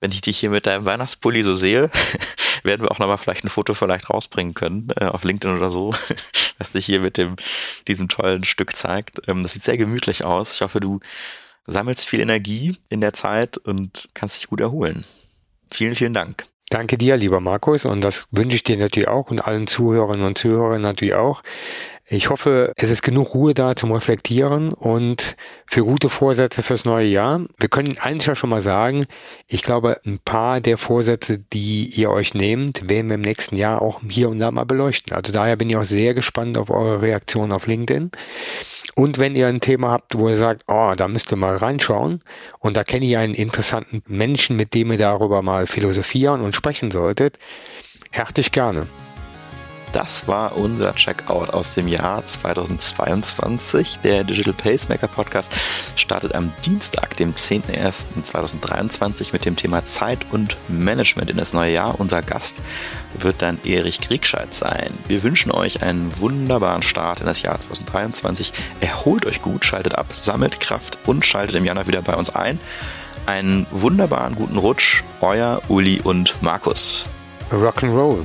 wenn ich dich hier mit deinem Weihnachtspulli so sehe, werden wir auch nochmal vielleicht ein Foto vielleicht rausbringen können, äh, auf LinkedIn oder so, was dich hier mit dem, diesem tollen Stück zeigt. Ähm, das sieht sehr gemütlich aus. Ich hoffe, du sammelst viel Energie in der Zeit und kannst dich gut erholen. Vielen, vielen Dank. Danke dir, lieber Markus, und das wünsche ich dir natürlich auch und allen Zuhörerinnen und Zuhörern natürlich auch. Ich hoffe, es ist genug Ruhe da zum Reflektieren und für gute Vorsätze fürs neue Jahr. Wir können eins ja schon mal sagen, ich glaube, ein paar der Vorsätze, die ihr euch nehmt, werden wir im nächsten Jahr auch hier und da mal beleuchten. Also daher bin ich auch sehr gespannt auf eure Reaktion auf LinkedIn. Und wenn ihr ein Thema habt, wo ihr sagt, oh, da müsst ihr mal reinschauen und da kenne ich einen interessanten Menschen, mit dem ihr darüber mal philosophieren und sprechen solltet, herzlich gerne. Das war unser Checkout aus dem Jahr 2022. Der Digital Pacemaker Podcast startet am Dienstag, dem 10.01.2023 mit dem Thema Zeit und Management in das neue Jahr. Unser Gast wird dann Erich Kriegscheid sein. Wir wünschen euch einen wunderbaren Start in das Jahr 2023. Erholt euch gut, schaltet ab, sammelt Kraft und schaltet im Januar wieder bei uns ein. einen wunderbaren guten Rutsch, euer Uli und Markus. Rock'n'Roll.